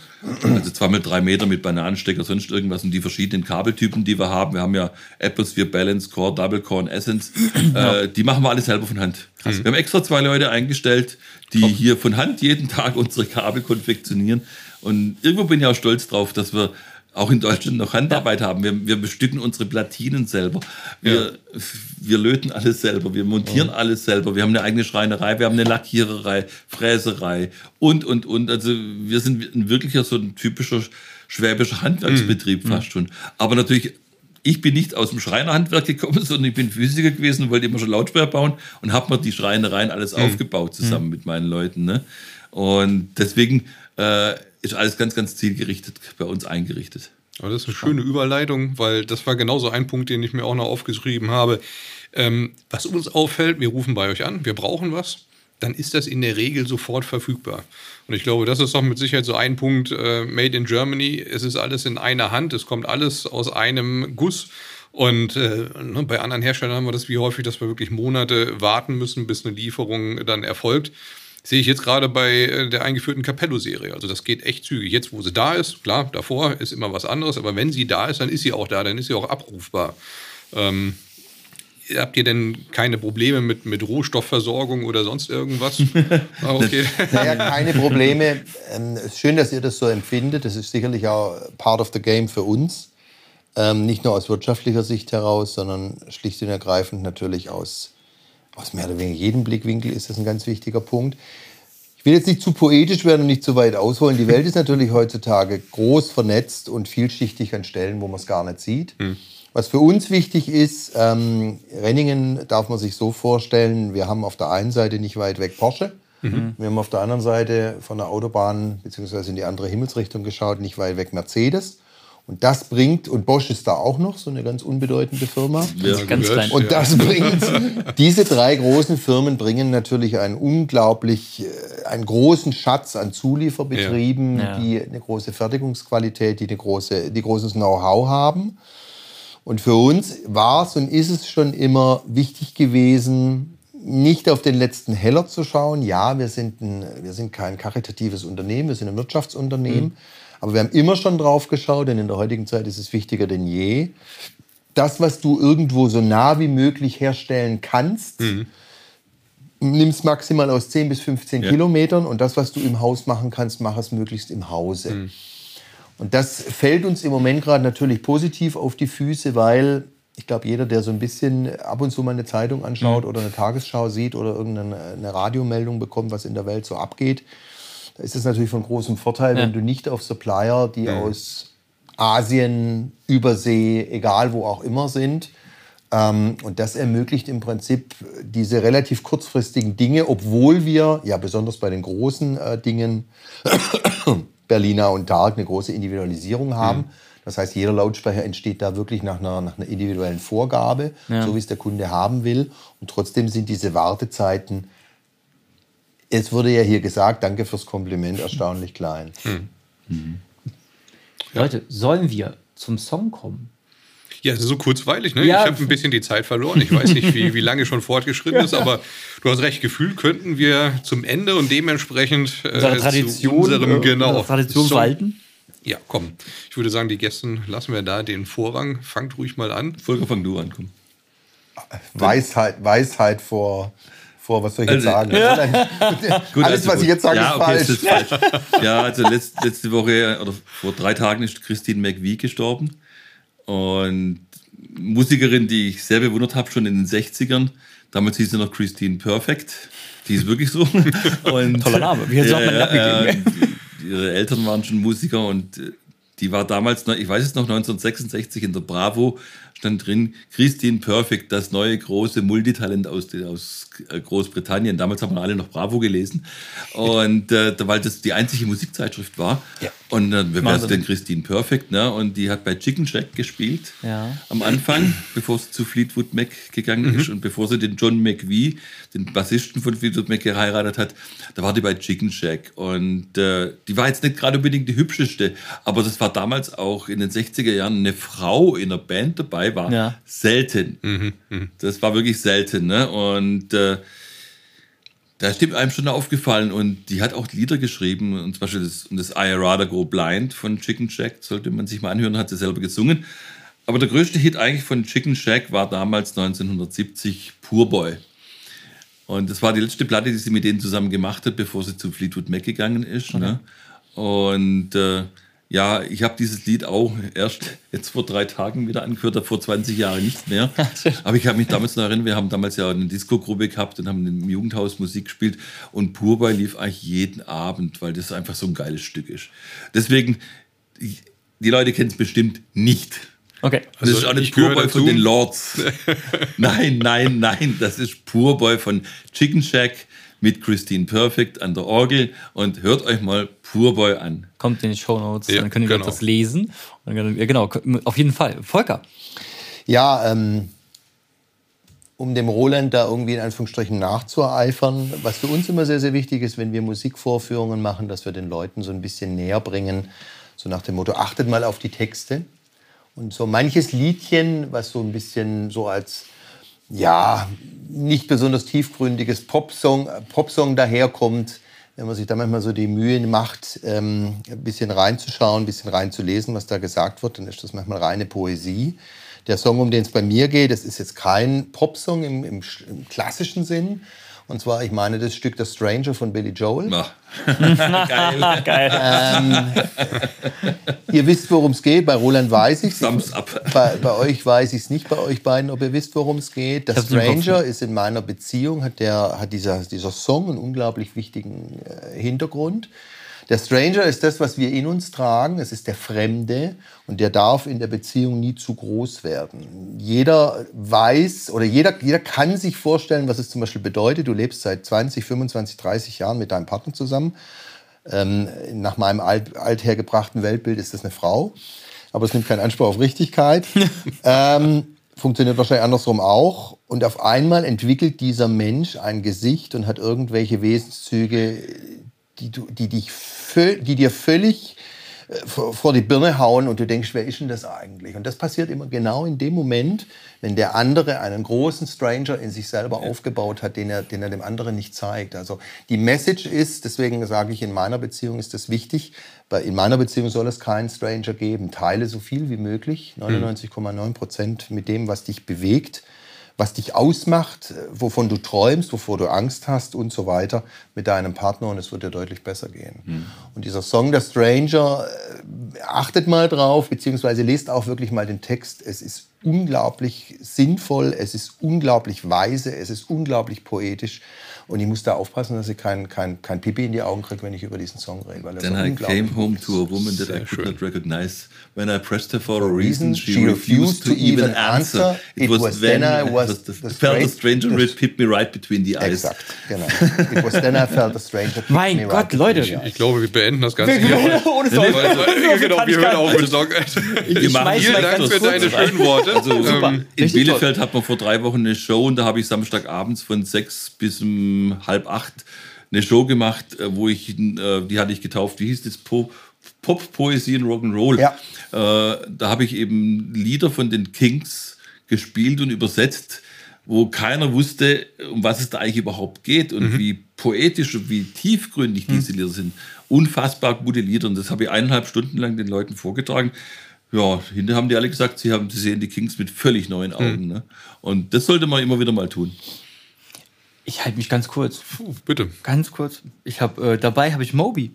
also zwar mit drei Meter mit Bananenstecker, sonst irgendwas und die verschiedenen Kabeltypen, die wir haben. Wir haben ja Atmosphere, Balance, Core, Double Core und Essence. Äh, die machen wir alle selber von Hand. Wir haben extra zwei Leute eingestellt, die hier von Hand jeden Tag unsere Kabel konfektionieren. Und irgendwo bin ich auch stolz drauf, dass wir auch in Deutschland noch Handarbeit haben. Wir, wir bestücken unsere Platinen selber. Wir, wir löten alles selber. Wir montieren alles selber. Wir haben eine eigene Schreinerei. Wir haben eine Lackiererei, Fräserei und, und, und. Also wir sind ein wirklicher so ein typischer schwäbischer Handwerksbetrieb fast schon. Aber natürlich, ich bin nicht aus dem Schreinerhandwerk gekommen, sondern ich bin Physiker gewesen und wollte immer schon Lautsprecher bauen und habe mir die Schreinereien alles aufgebaut zusammen mit meinen Leuten. Ne? Und deswegen äh, ist alles ganz, ganz zielgerichtet bei uns eingerichtet. Aber das ist eine schöne Überleitung, weil das war genauso ein Punkt, den ich mir auch noch aufgeschrieben habe. Ähm, was uns auffällt, wir rufen bei euch an, wir brauchen was, dann ist das in der Regel sofort verfügbar. Und ich glaube, das ist doch mit Sicherheit so ein Punkt, äh, Made in Germany. Es ist alles in einer Hand, es kommt alles aus einem Guss. Und äh, ne, bei anderen Herstellern haben wir das wie häufig, dass wir wirklich Monate warten müssen, bis eine Lieferung dann erfolgt. Sehe ich jetzt gerade bei äh, der eingeführten Capello-Serie. Also das geht echt zügig. Jetzt, wo sie da ist, klar, davor ist immer was anderes, aber wenn sie da ist, dann ist sie auch da, dann ist sie auch abrufbar. Ähm, habt ihr denn keine Probleme mit, mit Rohstoffversorgung oder sonst irgendwas? ah, okay. Naja, keine Probleme. Ähm, es ist schön, dass ihr das so empfindet. Das ist sicherlich auch part of the game für uns. Ähm, nicht nur aus wirtschaftlicher Sicht heraus, sondern schlicht und ergreifend natürlich aus, aus mehr oder weniger jedem Blickwinkel ist das ein ganz wichtiger Punkt. Ich will jetzt nicht zu poetisch werden und nicht zu weit ausholen. Die Welt ist natürlich heutzutage groß vernetzt und vielschichtig an Stellen, wo man es gar nicht sieht. Was für uns wichtig ist, ähm, Renningen darf man sich so vorstellen, wir haben auf der einen Seite nicht weit weg Porsche. Wir haben auf der anderen Seite von der Autobahn beziehungsweise in die andere Himmelsrichtung geschaut, nicht weit weg Mercedes. Und das bringt, und Bosch ist da auch noch, so eine ganz unbedeutende Firma. Ja, Ganz gehört. klein. Und das bringt, diese drei großen Firmen bringen natürlich einen unglaublich, äh, einen großen Schatz an Zulieferbetrieben, Ja. Ja. die eine große Fertigungsqualität, die eine große, die großes Know-how haben. Und für uns war es und ist es schon immer wichtig gewesen, nicht auf den letzten Heller zu schauen. Ja, wir sind, ein, wir sind kein karitatives Unternehmen, wir sind ein Wirtschaftsunternehmen. Mhm. Aber wir haben immer schon drauf geschaut, denn in der heutigen Zeit ist es wichtiger denn je. Das, was du irgendwo so nah wie möglich herstellen kannst, mhm. nimm es maximal aus 10 bis 15 ja. Kilometern und das, was du im Haus machen kannst, mach es möglichst im Hause. Mhm. Und das fällt uns im Moment gerade natürlich positiv auf die Füße, weil ich glaube, jeder, der so ein bisschen ab und zu mal eine Zeitung anschaut mhm. oder eine Tagesschau sieht oder irgendeine Radiomeldung bekommt, was in der Welt so abgeht, ist es natürlich von großem Vorteil, ja. wenn du nicht auf Supplier, die mhm. aus Asien, Übersee, egal wo auch immer sind. Ähm, und das ermöglicht im Prinzip diese relativ kurzfristigen Dinge, obwohl wir, ja besonders bei den großen äh, Dingen, Berliner und Dark, eine große Individualisierung haben. Mhm das heißt, jeder Lautsprecher entsteht da wirklich nach einer, nach einer individuellen Vorgabe, ja. so wie es der Kunde haben will. Und trotzdem sind diese Wartezeiten, es wurde ja hier gesagt, danke fürs Kompliment, erstaunlich klein. Hm. Mhm. Leute, sollen wir zum Song kommen? Ja, es ist so kurzweilig, ne? Ja. Ich habe ein bisschen die Zeit verloren. Ich weiß nicht, wie, wie lange schon fortgeschritten ist, aber du hast recht, gefühlt könnten wir zum Ende und dementsprechend äh, unsere Tradition, unserem, genau, Tradition Song, walten. Ja, komm. Ich würde sagen, die Gäste lassen wir da den Vorrang. Fangt ruhig mal an. Volker, fang du an, komm. Weisheit, Weisheit vor, vor, was soll ich jetzt also, sagen? Ja. Gut, Alles, also, was ich jetzt sage, ja, ist, okay, falsch. ist, falsch. Ja, also letzte, letzte Woche oder vor drei Tagen ist Christine McVie gestorben. Und Musikerin, die ich sehr bewundert habe, schon in den 60ern. Damals hieß sie noch Christine Perfect. Die ist wirklich so. Und, Toller Name. Wie hat auch äh, ihre Eltern waren schon Musiker und äh, die war damals, ich weiß es noch, 1966 in der Bravo stand drin, Christine Perfect, das neue große Multitalent aus, aus äh, Großbritannien. Damals haben wir alle noch Bravo gelesen. Und äh, weil das die einzige Musikzeitschrift war. Ja. Und äh, wer ist denn Christine Perfect? Ne? Und die hat bei Chicken Shack gespielt ja. am Anfang, bevor sie zu Fleetwood Mac gegangen mhm. ist und bevor sie den John McVie, den Bassisten von Fleetwood Mac, geheiratet hat. Da war die bei Chicken Shack. Und äh, die war jetzt nicht gerade unbedingt die hübscheste, aber das war damals auch in den 60er Jahren eine Frau in der Band dabei dabei war, ja. selten. Mhm, mh. Das war wirklich selten. Ne? Und äh, da ist dem einem schon aufgefallen und die hat auch Lieder geschrieben, und zum Beispiel das, das I Rather Go Blind von Chicken Shack, sollte man sich mal anhören, hat sie selber gesungen. Aber der größte Hit eigentlich von Chicken Shack war damals 1970 Poor Boy. Und das war die letzte Platte, die sie mit denen zusammen gemacht hat, bevor sie zu Fleetwood Mac gegangen ist. Okay. Ne? Und äh, ja, ich habe dieses Lied auch erst jetzt vor drei Tagen wieder angehört, vor 20 Jahren nicht mehr. Aber ich habe mich damals noch erinnert, wir haben damals ja eine Disco-Gruppe gehabt und haben im Jugendhaus Musik gespielt und Purbai lief eigentlich jeden Abend, weil das einfach so ein geiles Stück ist. Deswegen, die Leute kennen es bestimmt nicht. Okay. Das also ist auch nicht Purboy von den Lords. nein, nein, nein, das ist Purboy von Chicken Shack mit Christine Perfect an der Orgel und hört euch mal Purboy an. Kommt in die Show Notes, ja, dann können wir genau. das lesen. Dann, ja, genau, auf jeden Fall. Volker. Ja, ähm, um dem Roland da irgendwie in Anführungsstrichen nachzueifern, was für uns immer sehr, sehr wichtig ist, wenn wir Musikvorführungen machen, dass wir den Leuten so ein bisschen näher bringen, so nach dem Motto, achtet mal auf die Texte. Und so manches Liedchen, was so ein bisschen so als ja, nicht besonders tiefgründiges Popsong, Popsong daherkommt, wenn man sich da manchmal so die Mühe macht, ähm, ein bisschen reinzuschauen, ein bisschen reinzulesen, was da gesagt wird, dann ist das manchmal reine Poesie. Der Song, um den es bei mir geht, das ist jetzt kein Popsong im, im, im klassischen Sinn, und zwar, ich meine das Stück The Stranger von Billy Joel. Geil. Geil. Ähm, ihr wisst, worum es geht. Bei Roland weiß ich es. Bei, bei euch weiß ich es nicht, bei euch beiden, ob ihr wisst, worum es geht. The Stranger ist in meiner Beziehung, hat, der, hat dieser, dieser Song einen unglaublich wichtigen äh, Hintergrund. Der Stranger ist das, was wir in uns tragen. Es ist der Fremde und der darf in der Beziehung nie zu groß werden. Jeder weiß oder jeder, jeder kann sich vorstellen, was es zum Beispiel bedeutet. Du lebst seit 20, 25, 30 Jahren mit deinem Partner zusammen. Ähm, nach meinem alt, althergebrachten Weltbild ist das eine Frau. Aber es nimmt keinen Anspruch auf Richtigkeit. ähm, funktioniert wahrscheinlich andersrum auch. Und auf einmal entwickelt dieser Mensch ein Gesicht und hat irgendwelche Wesenszüge, die, du, die, dich, die dir völlig äh, vor, die Birne hauen und du denkst, wer ist denn das eigentlich? Und das passiert immer genau in dem Moment, wenn der andere einen großen Stranger in sich selber aufgebaut hat, den er, den er dem anderen nicht zeigt. Also die Message ist, deswegen sage ich, in meiner Beziehung ist das wichtig, weil in meiner Beziehung soll es keinen Stranger geben. Teile so viel wie möglich, 99,9 Prozent mit dem, was dich bewegt was dich ausmacht, wovon du träumst, wovor du Angst hast und so weiter mit deinem Partner und es wird dir deutlich besser gehen. Mhm. Und dieser Song Der Stranger, äh, achtet mal drauf, beziehungsweise lest auch wirklich mal den Text. Es ist unglaublich sinnvoll, es ist unglaublich weise, es ist unglaublich poetisch. Und ich muss da aufpassen, dass ich kein, kein, kein Pipi in die Augen kriege, wenn ich über diesen Song rede. Weil Then I came home to a woman that I could not recognize. When I pressed her for a reason, she, she refused to even answer. It, was, was then I was the, the felt the stranger it hit me right between the eyes. Exakt, genau. It was then I felt the stranger Mein me Gott, right Leute. Ich, ich, glaube, wir beenden das Ganze hier. Ohne Song. Genau, wir hören auf mit Song. Vielen Dank für deine schönen Also, ähm, in Bielefeld hat man vor drei Wochen eine Show und da habe ich Samstagabends von sechs bis um halb acht eine Show gemacht, äh, wo ich, äh, die hatte ich getauft, wie hieß das? Pop, Pop Poesie und Rock'n'Roll. Ja. Äh, da habe ich eben Lieder von den Kings gespielt und übersetzt, wo keiner wusste, um was es da eigentlich überhaupt geht und mhm. wie poetisch und wie tiefgründig mhm. diese Lieder sind. Unfassbar gute Lieder und das habe ich eineinhalb Stunden lang den Leuten vorgetragen. Ja, hinterher haben die alle gesagt, sie, haben, sie sehen die Kings mit völlig neuen Augen. Mhm. Ne? Und das sollte man immer wieder mal tun. Ich halte mich ganz kurz. Puh, bitte. Ganz kurz. Ich habe äh, dabei habe ich Moby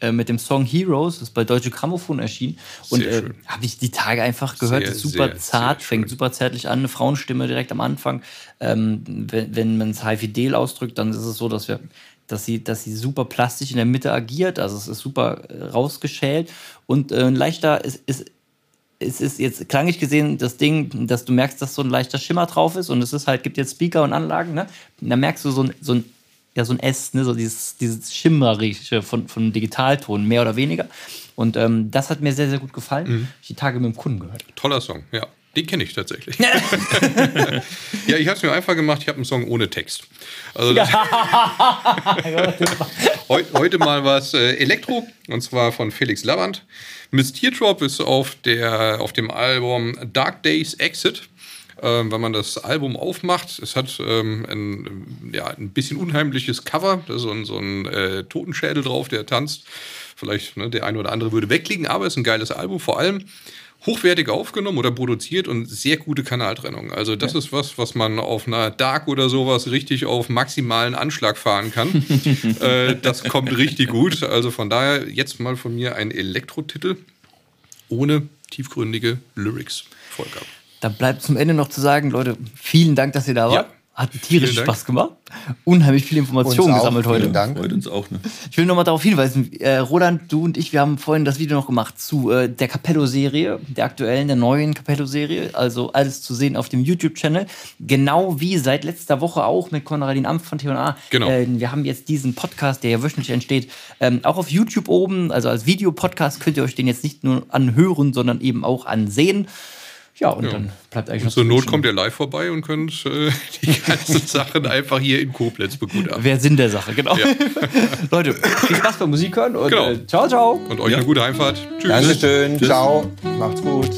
äh, mit dem Song Heroes, das ist bei Deutsche Grammophon erschienen. Und äh, habe ich die Tage einfach gehört. Sehr, super sehr, zart, sehr fängt super zärtlich an, eine Frauenstimme direkt am Anfang. Ähm, wenn wenn man es High Fidel ausdrückt, dann ist es so, dass wir dass sie, dass sie super plastisch in der Mitte agiert, also es ist super äh, rausgeschält und äh, ein leichter, ist, ist es ist jetzt klanglich gesehen das Ding, dass du merkst, dass so ein leichter Schimmer drauf ist und es ist halt, gibt jetzt Speaker und Anlagen, ne? Und da merkst du so ein, so ein, ja, so ein S, ne? So dieses, dieses Schimmerische von, von Digitalton, mehr oder weniger. Und ähm, das hat mir sehr, sehr gut gefallen. Mhm. Ich die Tage mit dem Kunden gehört. Toller Song, ja. Den kenne ich tatsächlich. ja, ich habe es mir einfach gemacht. Ich habe einen Song ohne Text. Also heute, heute mal was äh, Elektro und zwar von Felix Lavand. Miss Teardrop ist auf, der, auf dem Album Dark Days Exit. Ähm, wenn man das Album aufmacht, es hat ähm, ein, ja, ein bisschen unheimliches Cover. Da ist so ein, so ein äh, Totenschädel drauf, der tanzt. Vielleicht ne, der eine oder andere würde wegliegen, aber es ist ein geiles Album. Vor allem hochwertig aufgenommen oder produziert und sehr gute Kanaltrennung. Also das ja. ist was, was man auf einer Dark oder sowas richtig auf maximalen Anschlag fahren kann. äh, das kommt richtig gut. Also von daher jetzt mal von mir ein Elektro-Titel ohne tiefgründige Lyrics. Vollgabe. Da bleibt zum Ende noch zu sagen, Leute, vielen Dank, dass ihr da wart. Ja. Hat tierisch Spaß gemacht. Unheimlich viele Informationen gesammelt heute. Vielen Dank. Freut uns auch. Ne? Ich will nochmal darauf hinweisen, äh, Roland, du und ich, wir haben vorhin das Video noch gemacht zu äh, der Capello-Serie, der aktuellen, der neuen Capello-Serie. Also alles zu sehen auf dem YouTube-Channel. Genau wie seit letzter Woche auch mit Konradin Ampf von T&A. Genau. Äh, wir haben jetzt diesen Podcast, der ja wöchentlich entsteht, ähm, auch auf YouTube oben. Also als Videopodcast könnt ihr euch den jetzt nicht nur anhören, sondern eben auch ansehen. Ja, und ja. dann bleibt eigentlich und Zur Not kommt ihr live vorbei und könnt äh, die ganzen Sachen einfach hier in Koblenz begutachten. Wer Sinn der Sache, genau. Ja. Leute, viel Spaß beim Musik hören und genau. äh, ciao, ciao. Und euch ja. eine gute Heimfahrt. Tschüss. Dankeschön. Tschüss. Ciao. Macht's gut.